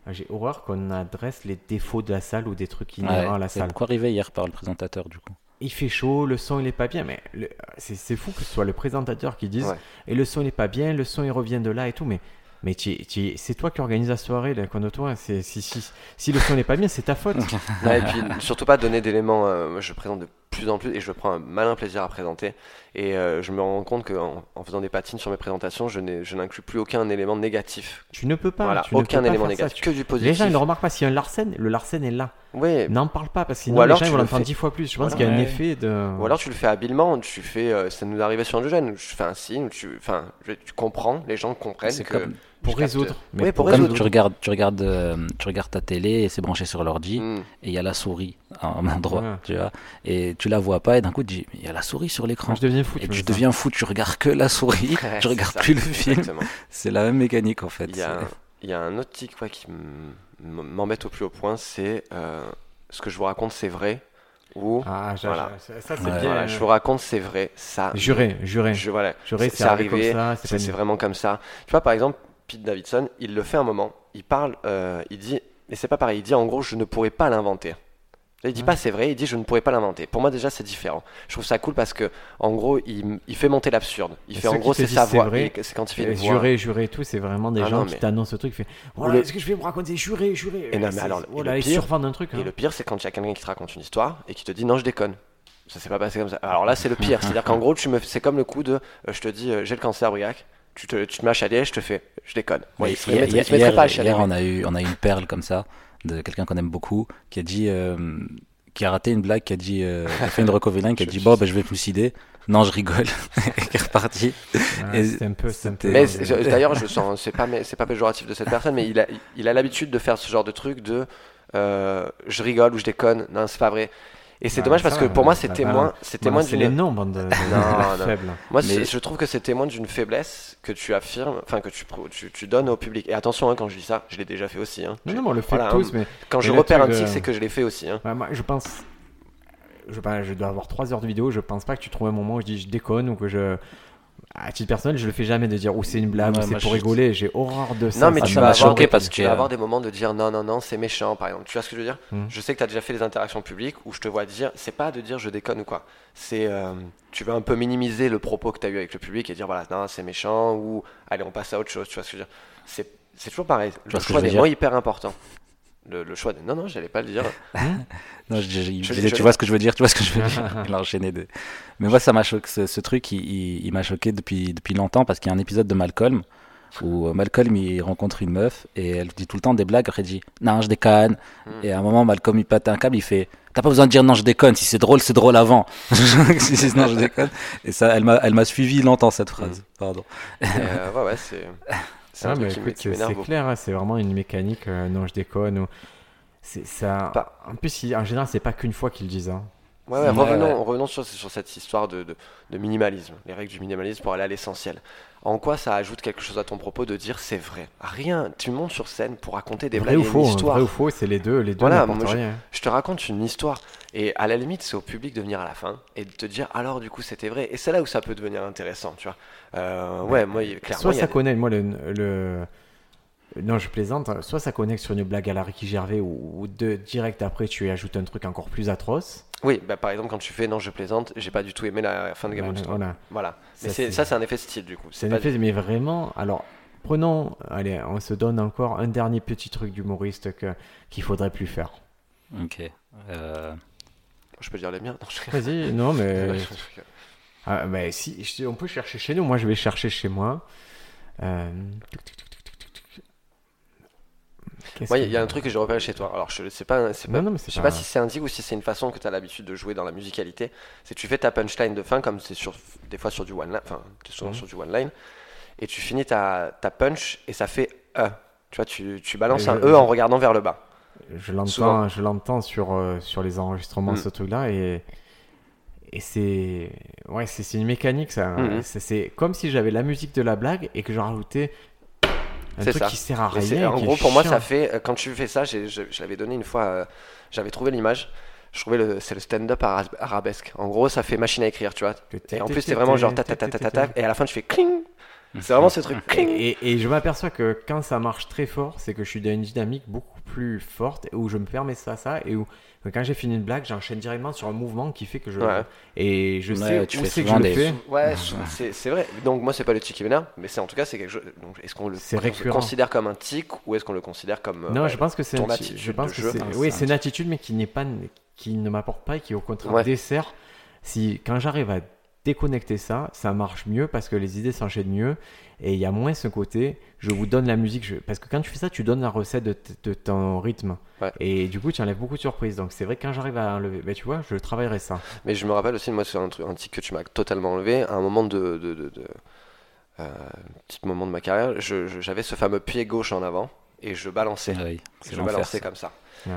Euh, J'ai horreur qu'on adresse les défauts de la salle ou des trucs inhérents Ouais, à la c'est salle. quoi arrivé hier par le présentateur du coup Il fait chaud, le son il est pas bien, mais le- c'est c'est fou que ce soit le présentateur qui dise Ouais. et le son il est pas bien, le son il revient de là et tout, mais Mais c'est toi qui organise la soirée, là, contre toi. C'est, si, si, si le son n'est pas bien, c'est ta faute. Ouais, et puis surtout pas donner d'éléments. euh, je présente de plus en plus et je prends un malin plaisir à présenter. Et euh, je me rends compte qu'en en faisant des patines sur mes présentations, je n'ai- je n'inclus plus aucun élément négatif. Tu ne peux pas. voilà, tu ne aucun pas élément faire ça. négatif, Tu- que du positif. Les gens ils ne remarquent pas s'il y a un Larsen, le Larsen est là. Oui, N'en parle pas parce que sinon Ou alors les gens vont le l'entendre dix fois plus. Je pense Voilà. qu'il y a un Ouais. effet de. Ou alors tu le fais habilement, tu fais, euh, ça nous arrivait sur un jeune, je fais un signe, tu, enfin, tu comprends, les gens comprennent C'est que comme, pour résoudre. Oui, pour comme résoudre. tu regardes, tu regardes, euh, tu regardes ta télé et c'est branché sur l'ordi Hmm. et il y a la souris à un endroit, Ouais. tu vois, et tu la vois pas et d'un coup tu dis mais il y a la souris sur l'écran. Je deviens fou, Et tu deviens fou, tu regardes que la souris, Ouais, tu regardes ça, plus le film. C'est la même mécanique en fait. Il y a, c'est- il y a un autre tic qui m'embête au plus haut point, c'est euh, ce que je vous raconte, c'est vrai. Ou Ah, Voilà. ça bien. voilà, je vous raconte, c'est vrai. Ça, Juré, juré. je, voilà, Juré, c'est arrivé comme. C'est vraiment comme ça. Tu vois, par exemple, Pete Davidson, il le fait un moment. Il parle, euh, il dit, mais c'est pas pareil. Il dit en gros, je ne pourrais pas l'inventer. Il dit Ouais. pas c'est vrai, il dit je ne pourrais pas l'inventer. Pour moi déjà c'est différent. Je trouve ça cool parce que en gros il, il fait monter l'absurde. Il fait en gros c'est sa c'est voix. C'est quand il fait Et une voix. Juré, juré et tout, c'est vraiment des Ah gens non, qui t'annoncent ce truc. Fait, voilà, le- est-ce que je vais vous raconter Juré, juré. Et non, mais alors, voilà, le pire- truc. Et hein. le pire, c'est quand il y a quelqu'un qui te raconte une histoire et qui te dit non, je déconne. Ça s'est pas passé comme ça. Alors là, c'est le pire. C'est-à-dire qu'en gros, tu me, c'est comme le coup de, euh, je te dis, euh, j'ai le cancer, Briac. Tu te, tu te mets à chialer, je te fais, je déconne. Moi, il hier, mettrait- il se hier- mettrait pas à hier, chialer. on a eu, on a eu une perle comme ça de quelqu'un qu'on aime beaucoup qui a dit, euh, qui a raté une blague, qui a dit, euh, qui a fait une recovilaine, qui a dit bon ben je vais me suicider. Non, je rigole. et qui est reparti. Ouais, c'est un peu. un Mais d'ailleurs, je sens, c'est pas, c'est pas péjoratif de cette personne, mais il a, il a l'habitude de faire ce genre de truc de, euh, je rigole ou je déconne. Non, c'est pas vrai. Et c'est Ouais, dommage parce que pour moi, bah, c'est bah, témoin, c'est témoin Voilà, c'est les d'une. bande de, faibles. Moi, Mais- je trouve que c'est témoin d'une faiblesse que tu affirmes, enfin que tu, pro- tu, tu donnes au public. Et attention, hein, quand je dis ça, je l'ai déjà fait aussi. hein. Non, non, mais on le fait Voilà, tous, hein. mais Quand je repère un de- tic, c'est que je l'ai fait aussi. hein. ouais, moi, je pense. Je, pas, je dois avoir 3 heures de vidéo. Je pense pas que tu trouves un moment où je dis je déconne ou que je. À titre personnel, je le fais jamais de dire ou c'est une blague Ouais, ou c'est pour je- rigoler. J'ai horreur de ça. Non, mais Ah, tu ça vas avoir des- parce tu vas avoir des moments de dire non, non, non, c'est méchant, par exemple. Tu vois ce que je veux dire Hmm. Je sais que tu as déjà fait des interactions publiques où je te vois dire, c'est pas de dire je déconne ou quoi. C'est, euh, tu veux un peu minimiser le propos que tu as eu avec le public et dire voilà, non, c'est méchant ou allez, on passe à autre chose. Tu vois ce que je veux dire C'est, c'est toujours pareil. Le choix des mots est hyper important. Le, le choix des. Non, non, j'allais pas le dire. Non, je, je- tu vois ce que je veux dire, tu vois ce que je veux dire. Enchaîné de... Mais moi, ça m'a choqué, ce, ce truc, il, il- il m'a choqué depuis, depuis longtemps parce qu'il y a un épisode de Malcolm où euh, Malcolm il rencontre une meuf et elle dit tout le temps des blagues. Après, il dit non, je déconne. Hmm. Et à un moment, Malcolm il pète un câble, il fait T'as pas besoin de dire non, je déconne. Si c'est drôle, c'est drôle avant. si c'est non, je déconne. Et ça, elle m'a, elle m'a suivi longtemps cette phrase. Pardon. Et, euh, ouais, ouais, c'est. C'est Ah, c'est clair, hein, c'est vraiment une mécanique. euh, non, je déconne. Ou... C'est ça. Pas- En plus, il- en général, c'est pas qu'une fois qu'ils le disent. hein. Ouais, ouais, Ouais, revenons, sur, sur cette histoire de, de- de minimalisme, les règles du minimalisme pour aller à l'essentiel. En quoi ça ajoute quelque chose à ton propos de dire c'est vrai? Rien, tu montes sur scène pour raconter des Vrai blagues ou et une faux, hein, histoire. vrai ou faux, c'est les deux. Les deux Voilà, moi, rien. Je te raconte une histoire. Et à la limite, c'est au public de venir à la fin et de te dire alors du coup c'était vrai. Et c'est là où ça peut devenir intéressant, tu vois. Euh, ouais, moi, clairement. Soit ça des- connecte, moi, le, le- Non, je plaisante. Soit ça connecte sur une blague à la Ricky Gervais ou, ou de direct après, tu y ajoutes un truc encore plus atroce. Oui, bah, par exemple, quand tu fais non, je plaisante, j'ai pas du tout aimé la fin de Game of Thrones. voilà. Voilà. Mais Ça, c'est- un effet de style du coup. C'est un effet, mais vraiment. Alors, prenons. Allez, on se donne encore un dernier petit truc d'humoriste qu'il faudrait plus faire. Ok. Euh, Je peux dire les miens Non, je- Vas-y, non, mais. Ah, bah, si, on peut chercher chez nous. Moi, je vais chercher chez moi. Euh, Moi, il y a un truc que j'ai repéré chez toi. Alors, je sais pas, c'est pas Non, non, mais Je sais pas si c'est un tic ou si c'est une façon que tu as l'habitude de jouer dans la musicalité. C'est que tu fais ta punchline de fin, comme c'est sur, des fois sur du one line, enfin, souvent Mhm. sur du one line, et tu finis ta, ta punch et ça fait E. Tu vois, tu, tu balances Et un je- E en regardant vers le bas. Je l'entends, Souvent. je l'entends sur, euh, sur les enregistrements, Mm. ce truc-là, et, et c'est, ouais, c'est une mécanique, ça. Mhm. C'est- C'est comme si j'avais la musique de la blague et que je rajoutais un C'est truc ça. qui sert à Mais c'est- rien. en gros, pour moi, ça fait. euh, Quand tu fais ça, je, je l'avais donné une fois, euh, j'avais trouvé l'image. Je trouvais le, c'est le stand-up ara- arabesque. En gros, ça fait machine à écrire, tu vois. Et en plus, c'est vraiment genre ta ta ta ta ta ta, et à la fin, tu fais cling. C'est vraiment ce truc. Et, et- et je m'aperçois que quand ça marche très fort, c'est que je suis dans une dynamique beaucoup plus forte où je me permets ça, ça, et où quand j'ai fini une blague, j'enchaîne directement sur un mouvement qui fait que je. Ouais. Et je Ouais, sais tu où c'est que je le des- fais. Ouais, c'est c'est vrai. Donc moi c'est pas le tic qui m'énerve, mais c'est en tout cas c'est quelque chose. Donc est-ce qu'on le, le considère comme un tic ou est-ce qu'on le considère comme euh, Non, ouais, je pense que c'est ton un ti- attitude je pense que jeu? Ah, oui, c'est c'est un une attitude mais qui n'est pas qui ne m'apporte pas et qui au contraire Ouais. dessert. Si quand j'arrive à déconnecter ça, ça marche mieux parce que les idées s'enchaînent mieux et il y a moins ce côté je vous donne la musique je- parce que quand tu fais ça, tu donnes la recette de, ton rythme Ouais. et du coup tu enlèves beaucoup de surprises. Donc c'est vrai que quand j'arrive à enlever, ben, tu vois, je travaillerai ça. Mais je me rappelle aussi, moi, sur un, truc, un tic que tu m'as totalement enlevé, à un moment de. de, de, de- euh, petit moment de ma carrière, j'avais ce fameux pied gauche en avant et je balançais. Ah c'est je balançais ça. comme ça.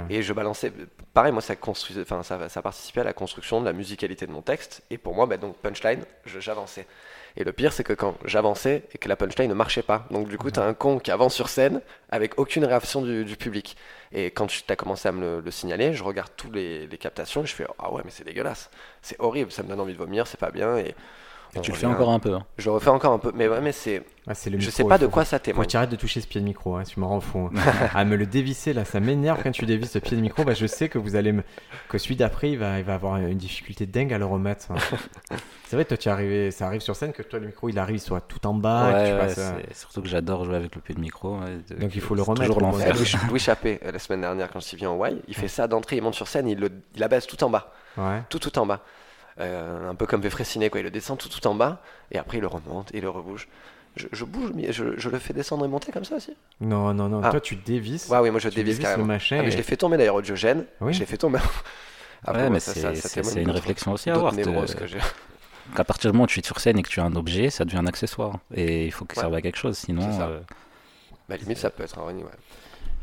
Et je balançais. Pareil, moi, ça, construisait, enfin, ça, ça participait à la construction de la musicalité de mon texte. Et pour moi, bah, donc, punchline, j'avançais. Et le pire, c'est que quand j'avançais et que la punchline ne marchait pas. Donc, du coup, tu as un con qui avance sur scène avec aucune réaction du, du public. Et quand tu as commencé à me le, le signaler, je regarde tous les, les captations et je fais Ah ouais, mais c'est dégueulasse. C'est horrible, ça me donne envie de vomir, c'est pas bien. Et, Et on tu le fais encore un peu. hein. Je le refais encore un peu. Mais ouais, mais c'est. Ah, c'est le Je sais pas de faut- quoi ça Faut témoigne. que tu arrêtes de toucher ce pied de micro, hein, tu me rends fou. hein. à me le dévisser là, ça m'énerve quand tu dévisses ce pied de micro. Bah, je sais que vous allez me... que celui d'après il va, il va avoir une difficulté dingue à le remettre. hein. c'est vrai, toi tu es arrivé, ça arrive sur scène que toi le micro il arrive, il soit tout en bas. que Ouais, tu ouais, passes, euh, surtout que j'adore jouer avec le pied de micro. ouais, de- Donc il faut le remettre Toujours l'enfer. Louis, Louis Chappé, euh, la semaine dernière, quand il vient en Y, il fait ça d'entrée, il monte sur scène, il, le, il la baisse tout en bas. Ouais. tout tout en bas. Euh, un peu comme Véfressinet, quoi. Il le descend tout tout en bas, et après il le remonte, et il le rebouge. Je, je bouge, mais je, je le fais descendre et monter comme ça aussi Non, non, non. Ah. Toi tu dévisses. Ouais, oui, moi je tu dévisse dévisses le carrément. machin. Ah, mais je l'ai fait tomber d'ailleurs au Diogène, Oui. je l'ai fait tomber. Après, Ouais, mais ça- c'est ça- ça c'est- témoigne c'est une réflexion aussi à avoir. que j'ai. À partir du moment où tu es sur scène et que tu as un objet, ça devient un accessoire. Et il faut que ça serve à quelque chose. Sinon, euh, Bah, limite, ça peut être un ouais.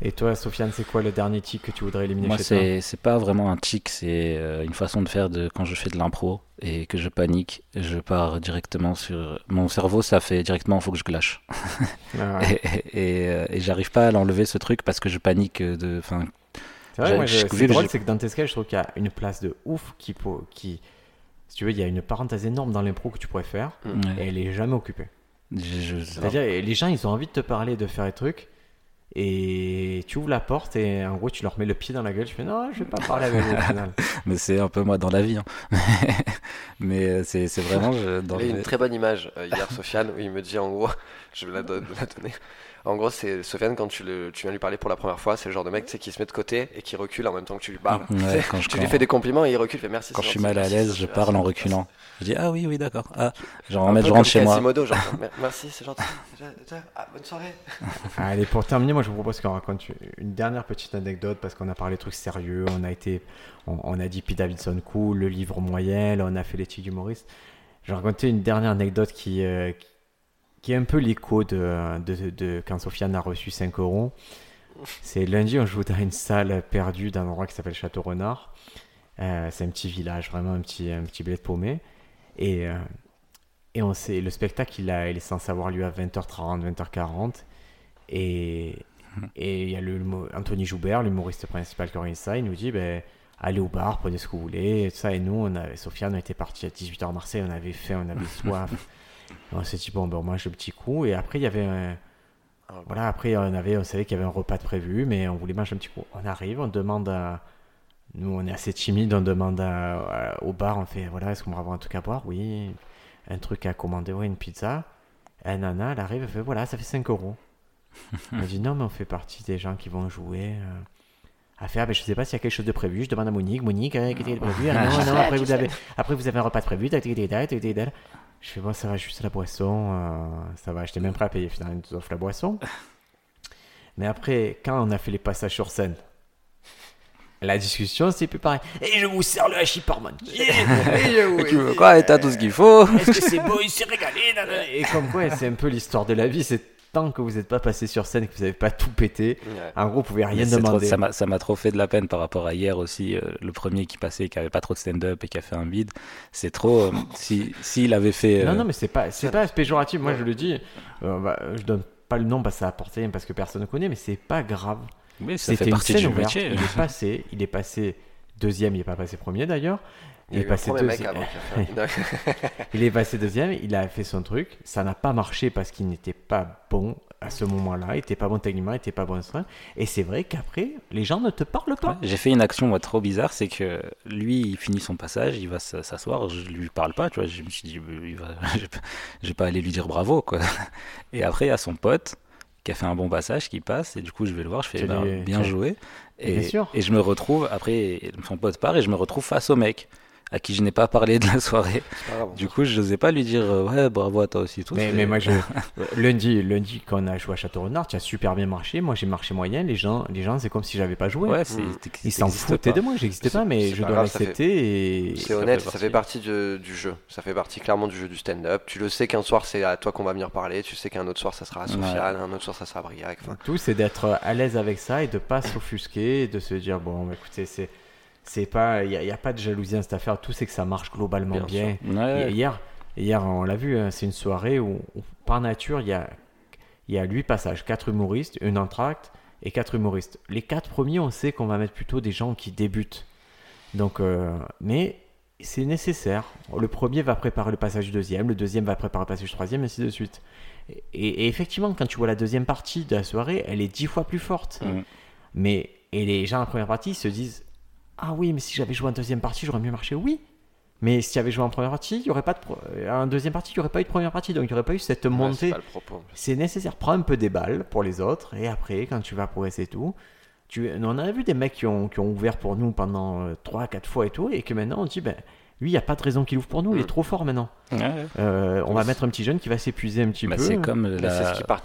Et toi, Sofiane, c'est quoi le dernier tic que tu voudrais éliminer moi, chez toi? c'est c'est pas vraiment un tic, c'est euh, une façon de faire de quand je fais de l'impro et que je panique, je pars directement sur. Mon cerveau, ça fait directement, il faut que je glâche. Ah ouais. Et, et, euh, et j'arrive pas à l'enlever ce truc parce que je panique de. Enfin, C'est vrai, moi, je- c'est drôle, c'est que dans tes sketchs, je trouve qu'il y a une place de ouf qui, qui, si tu veux, il y a une parenthèse énorme dans l'impro que tu pourrais faire Mm. et elle est jamais occupée. je- C'est-à-dire, les gens, ils ont envie de te parler, de faire des trucs, et tu ouvres la porte et en gros, tu leur mets le pied dans la gueule. Tu fais non, je vais pas parler avec vous au final. mais c'est un peu moi dans la vie. hein. mais euh, c'est c'est vraiment euh, dans Il y a une très bonne image euh, hier, Sofiane, où il me dit en gros, je vais la, don- la donner. En gros, c'est Sofiane, quand tu, le, tu viens lui parler pour la première fois, c'est le genre de mec qui se met de côté et qui recule en même temps que tu lui parles. Ouais, Tu sais, quand je- tu quand- lui fais des compliments et il recule, il fait merci. Quand je suis mal à l'aise, je parle en reculant. Je dis ah oui oui d'accord. Ah, genre en peu je rentre chez moi. Genre, merci, c'est gentil. Ah, bonne soirée. Allez, pour terminer, moi, je vous propose qu'on raconte une dernière petite anecdote parce qu'on a parlé de trucs sérieux. On a été, on, on a dit Pete Davidson cool, le livre moyen, là, on a fait les tics humoristes. Je vais raconter une dernière anecdote qui, euh, qui- qui est un peu l'écho de, de, de- de quand Sofiane a reçu 5 euros. C'est lundi, on joue dans une salle perdue d'un endroit qui s'appelle Château Renard. Euh, c'est un petit village, vraiment un petit, un petit bled paumé. Et, euh, et on sait, le spectacle, il, a, il est censé avoir lieu à 20h30, 20h40. Et et il y a le, Anthony Joubert, l'humoriste principal qui organise ça, il nous dit ben, allez au bar, prenez ce que vous voulez. Et tout ça. Et nous, on avait, Sofiane, on était parti à 18h à Marseille, on avait faim, on avait soif. Et on s'est dit bon, ben, on mange le petit coup. Et après, il y avait un. Voilà, après, on, avait, on savait qu'il y avait un repas de prévu, mais on voulait manger un petit coup. On arrive, on demande à. Nous, on est assez timide, on demande à- au bar, on fait voilà, est-ce qu'on va avoir un truc à boire? Oui. Un truc à commander, oui, une pizza. Un nana, elle arrive, elle fait voilà, ça fait 5 euros. Elle dit non, mais on fait partie des gens qui vont jouer. euh, à faire, mais je sais pas s'il y a quelque chose de prévu. Je demande à Monique, Monique, euh, qu'est-ce qui est prévu? Ah, Non, non, après vous, avez, après vous avez un repas de prévu. Je fais bon, ça va, juste la boisson. euh, ça va, j'étais même prêt à payer. Finalement, ils nous offrent la boisson. Mais après, quand on a fait les passages sur scène, la discussion, c'est plus pareil. Et je vous sers le hachis parmentier. Et Tu veux quoi Et t'as tout ce qu'il faut est-ce que c'est beau Il s'est régalé. Et comme quoi, c'est un peu l'histoire de la vie. C'est tant que vous n'êtes pas passé sur scène, que vous n'avez pas tout pété. Ouais. En gros, vous pouvez rien trop- demander. ça m'a trop fait de la peine par rapport à hier aussi. euh, le premier qui passait, qui avait pas trop de stand-up et qui a fait un bide. C'est trop. euh, si s'il avait fait. Non, euh, non, mais c'est pas, c'est pas péjoratif. Moi, je le dis. euh, bah, je donne pas le nom parce que ça a apporté, parce que personne ne connaît, mais c'est pas grave. oui, ça fait partie scène du ouverte. métier. Il est passé, il est passé deuxième, il est pas passé premier d'ailleurs. Il, est passé deuxième. il est passé deuxième, il a fait son truc. Ça n'a pas marché parce qu'il n'était pas bon à ce moment-là. Il n'était pas bon techniquement, il n'était pas bon soin. Et c'est vrai qu'après, les gens ne te parlent pas. J'ai fait une action moi, trop bizarre, c'est que lui, il finit son passage, il va s'asseoir, je lui parle pas, tu vois. Je me suis dit, il va... je vais pas aller lui dire bravo, quoi. Et après, il y a son pote qui a fait un bon passage, qui passe, et du coup, je vais le voir, je fais bah, bien joué. Et, et je me retrouve, après, son pote part, et je me retrouve face au mec à qui je n'ai pas parlé de la soirée. du coup, je n'osais pas lui dire euh, ouais, bravo à toi aussi. Tout mais, mais moi, je... lundi, lundi, quand on a joué à Château Renard, tu as super bien marché. Moi, j'ai marché moyen. Les gens, les gens c'est comme si j'avais pas joué. Ouais, Ils s'en foutaient de moi, j'existais pas, mais je dois l'accepter. C'est honnête, ça fait partie du jeu. Ça fait partie clairement du jeu du stand-up. Tu le sais qu'un soir, c'est à toi qu'on va venir parler. Tu sais qu'un autre soir, ça sera à Sofiane, un autre soir, ça sera à Briac. Tout, c'est d'être à l'aise avec ça et de pas s'offusquer, de se dire bon, écoutez, c'est c'est pas, il n'y a, pas de jalousie dans cette affaire. Tout c'est que ça marche globalement bien. Hier, hier, on l'a vu, hein, c'est une soirée où, par nature, il y a, il y a 8 passages, 4 humoristes, une entracte et 4 humoristes. Les 4 premiers, on sait qu'on va mettre plutôt des gens qui débutent. Donc, euh, mais c'est nécessaire. Le premier va préparer le passage du deuxième, le deuxième va préparer le passage du troisième, et ainsi de suite. Et, effectivement, quand tu vois la deuxième partie de la soirée, elle est dix fois plus forte. Mm. Mais et les gens en première partie se disent ah oui, mais si j'avais joué en deuxième partie, j'aurais mieux marché. Oui. Mais si j'avais joué en première partie, il y aurait pas de en deuxième partie, il n'y aurait pas eu de première partie, donc il n'y aurait pas eu cette montée. c'est nécessaire. Prends un peu des balles pour les autres, et après, quand tu vas progresser et tout, tu... on a vu des mecs qui ont, qui ont ouvert pour nous pendant 3-4 euh, fois et tout, et que maintenant on dit, ben, lui, il n'y a pas de raison qu'il ouvre pour nous, il est mm. trop fort maintenant. Euh, on va mettre un petit jeune qui va s'épuiser un petit bah, peu. C'est comme la... ce qui part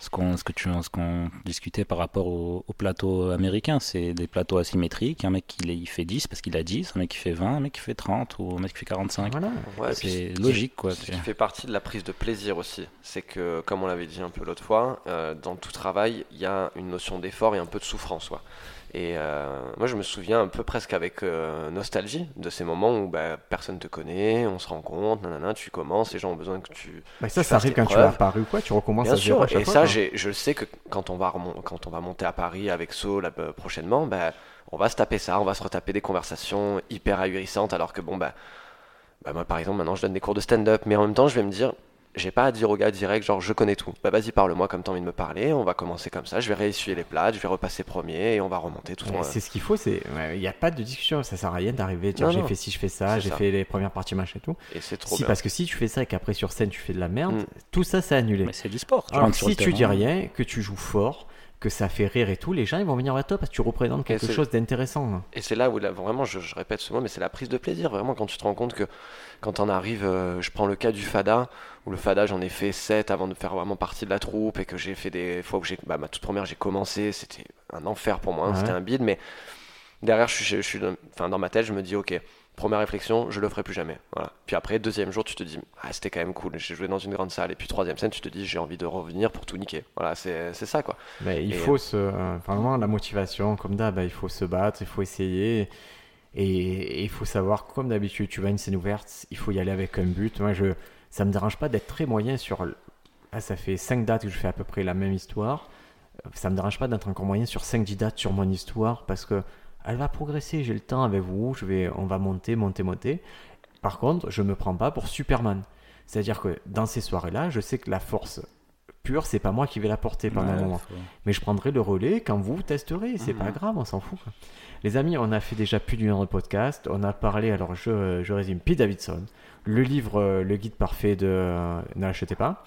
ce qu'on ce que tu ce qu'on discutait par rapport au, plateau américain, c'est des plateaux asymétriques. Un mec qui il fait 10 parce qu'il a 10, un mec qui fait 20, un mec qui fait 30 ou un mec qui fait 45. c'est logique quoi. Ce qui fait partie de la prise de plaisir aussi, c'est que comme on l'avait dit un peu l'autre fois, euh, dans tout travail, il y a une notion d'effort et un peu de souffrance. Quoi. Et euh, moi, je me souviens un peu presque avec euh, nostalgie de ces moments où bah, personne te connaît, on se rend compte, nanana, tu commences, les gens ont besoin que tu. Bah ça, ça arrive quand tu vas à Paris ou quoi, tu recommences Bien sûr, et ça, je sais que quand on, va quand on va monter à Paris avec So là, prochainement, bah, on va se taper ça, on va se retaper des conversations hyper ahurissantes, alors que bon, bah, bah moi par exemple, maintenant je donne des cours de stand-up, mais en même temps, je vais me dire, j'ai pas à dire au gars direct, genre je connais tout. Bah vas-y, parle-moi comme t'as envie de me parler, on va commencer comme ça, je vais réessuyer les plats, je vais repasser premier et on va remonter tout. C'est ce qu'il faut, c'est il n'y a pas de discussion, ça sert à rien d'arriver, dire j'ai fait si je fais ça, j'ai fait les premières parties machin et tout. Et c'est trop si, Parce que si tu fais ça et qu'après sur scène tu fais de la merde, mm. tout ça c'est annulé. Mais c'est du sport. Alors si tu dis rien, que tu joues fort, que ça fait rire et tout, les gens ils vont venir vers toi parce que tu représentes quelque chose d'intéressant. Et c'est là où vraiment, je, répète ce mot, mais c'est la prise de plaisir, vraiment, quand tu te rends compte que quand on arrive, euh, je prends le cas du Fada, où le Fada j'en ai fait 7 avant de faire vraiment partie de la troupe et que j'ai fait des fois que j'ai, bah, ma toute première j'ai commencé, c'était un enfer pour moi, hein, c'était un bide, mais derrière je suis, je suis enfin, dans ma tête je me dis ok, Première réflexion, je le ferai plus jamais. Voilà. Puis après, deuxième jour, tu te dis, ah, c'était quand même cool, j'ai joué dans une grande salle. Et puis troisième scène, tu te dis, j'ai envie de revenir pour tout niquer. Voilà, c'est ça quoi. Mais il faut se. vraiment, la motivation, comme d'hab, bah, il faut se battre, il faut essayer. Et il faut savoir, comme d'habitude, tu vas à une scène ouverte, il faut y aller avec un but. Moi, je, ça me dérange pas d'être très moyen sur. Ah, ça fait 5 dates que je fais à peu près la même histoire. Ça me dérange pas d'être encore moyen sur 5-10 dates sur mon histoire parce que elle va progresser, j'ai le temps avec vous, je vais, on va monter, monter, monter. Par contre, je ne me prends pas pour Superman. C'est-à-dire que dans ces soirées-là, je sais que la force pure, c'est pas moi qui vais la porter pendant un moment. Mais je prendrai le relais quand vous testerez, c'est pas mhm. grave, on s'en fout. Les amis, on a fait déjà plus d'une heure de podcast, on a parlé, alors je, je résume, Pete Davidson, le livre euh, Le guide parfait de euh, Ne l'achetez pas.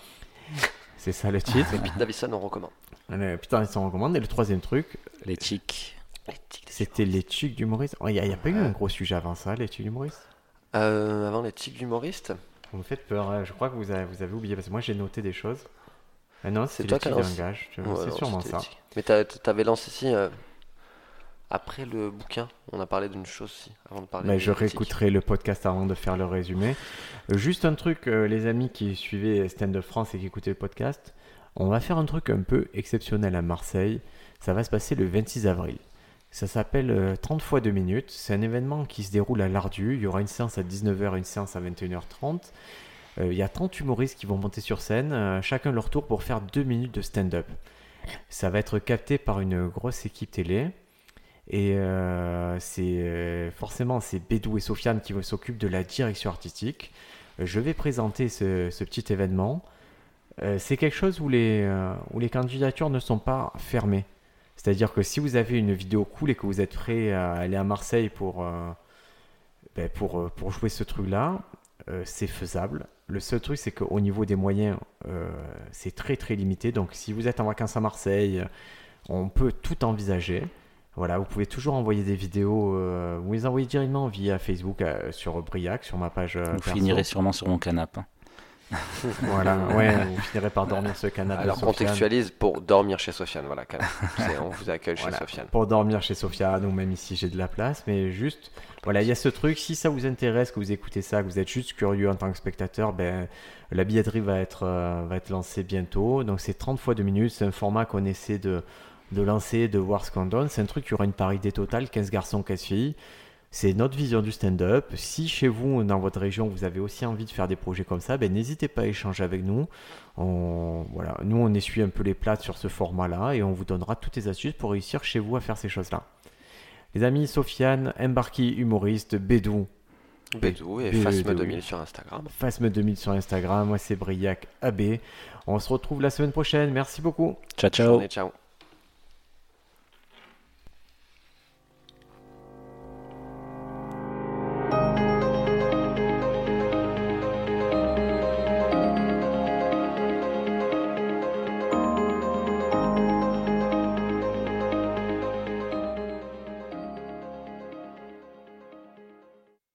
C'est ça le titre. Pete Davidson, on recommande. Pete Davidson, on recommande. Et le troisième truc. L'éthique. C'était l'éthique d'humoriste. Il n'y a, pas eu un gros sujet avant ça, l'éthique d'humoriste euh, Avant l'éthique d'humoriste Vous me faites peur, hein. je crois que vous avez, vous avez oublié, parce que moi j'ai noté des choses. Ah non, c'est toi qui langage, c'est sûrement ça. Mais tu avais lancé ici, euh, après le bouquin, on a parlé d'une chose aussi, avant de parler bah, Je réécouterai le podcast avant de faire le résumé. Euh, juste un truc, euh, les amis qui suivaient Stand Up France et qui écoutaient le podcast, on va faire un truc un peu exceptionnel à Marseille. Ça va se passer le 26 avril. Ça s'appelle 30 euh, fois 2 minutes. C'est un événement qui se déroule à l'Ardu. Il y aura une séance à 19h et une séance à 21h30. Euh, il y a 30 humoristes qui vont monter sur scène, euh, chacun leur tour pour faire 2 minutes de stand-up. Ça va être capté par une grosse équipe télé. Et c'est forcément c'est Bédou et Sofiane qui s'occupent de la direction artistique. Je vais présenter ce, petit événement. C'est quelque chose où les candidatures ne sont pas fermées. C'est-à-dire que si vous avez une vidéo cool et que vous êtes prêt à aller à Marseille pour, euh, ben, pour, euh, pour jouer ce truc-là, euh, c'est faisable. Le seul truc, c'est qu'au niveau des moyens, euh, c'est très très limité. Donc si vous êtes en vacances à Marseille, on peut tout envisager. Voilà, vous pouvez toujours envoyer des vidéos, vous les envoyez directement via Facebook sur Briac, sur ma page. Vous perso. finirez sûrement sur mon canapé. hein. Voilà, ouais, vous finirez par dormir sur le canapé. Alors contextualise pour dormir chez Sofiane, voilà. On vous accueille chez Voilà, Sofiane. Pour dormir chez Sofiane ou même ici j'ai de la place, mais juste, voilà, il y a ce truc, si ça vous intéresse, que vous écoutez ça, que vous êtes juste curieux en tant que spectateur, ben, la billetterie va être, euh, va être lancée bientôt. Donc c'est 30 fois 2 minutes, c'est un format qu'on essaie de, de lancer, de voir ce qu'on donne. C'est un truc qui aura une parité totale, 15 garçons, 15 filles. C'est notre vision du stand-up. Si chez vous, dans votre région, vous avez aussi envie de faire des projets comme ça, ben, n'hésitez pas à échanger avec nous. On, voilà, nous, on essuie un peu les plates sur ce format-là et on vous donnera toutes les astuces pour réussir chez vous à faire ces choses-là. Les amis, Sofiane, Embarki, humoriste, Bédou, Bédou et Bédou. Fasme2000 sur Instagram. Fasme2000 sur Instagram, moi c'est Briac AB. On se retrouve la semaine prochaine, merci beaucoup. Ciao, ciao. Journée, ciao.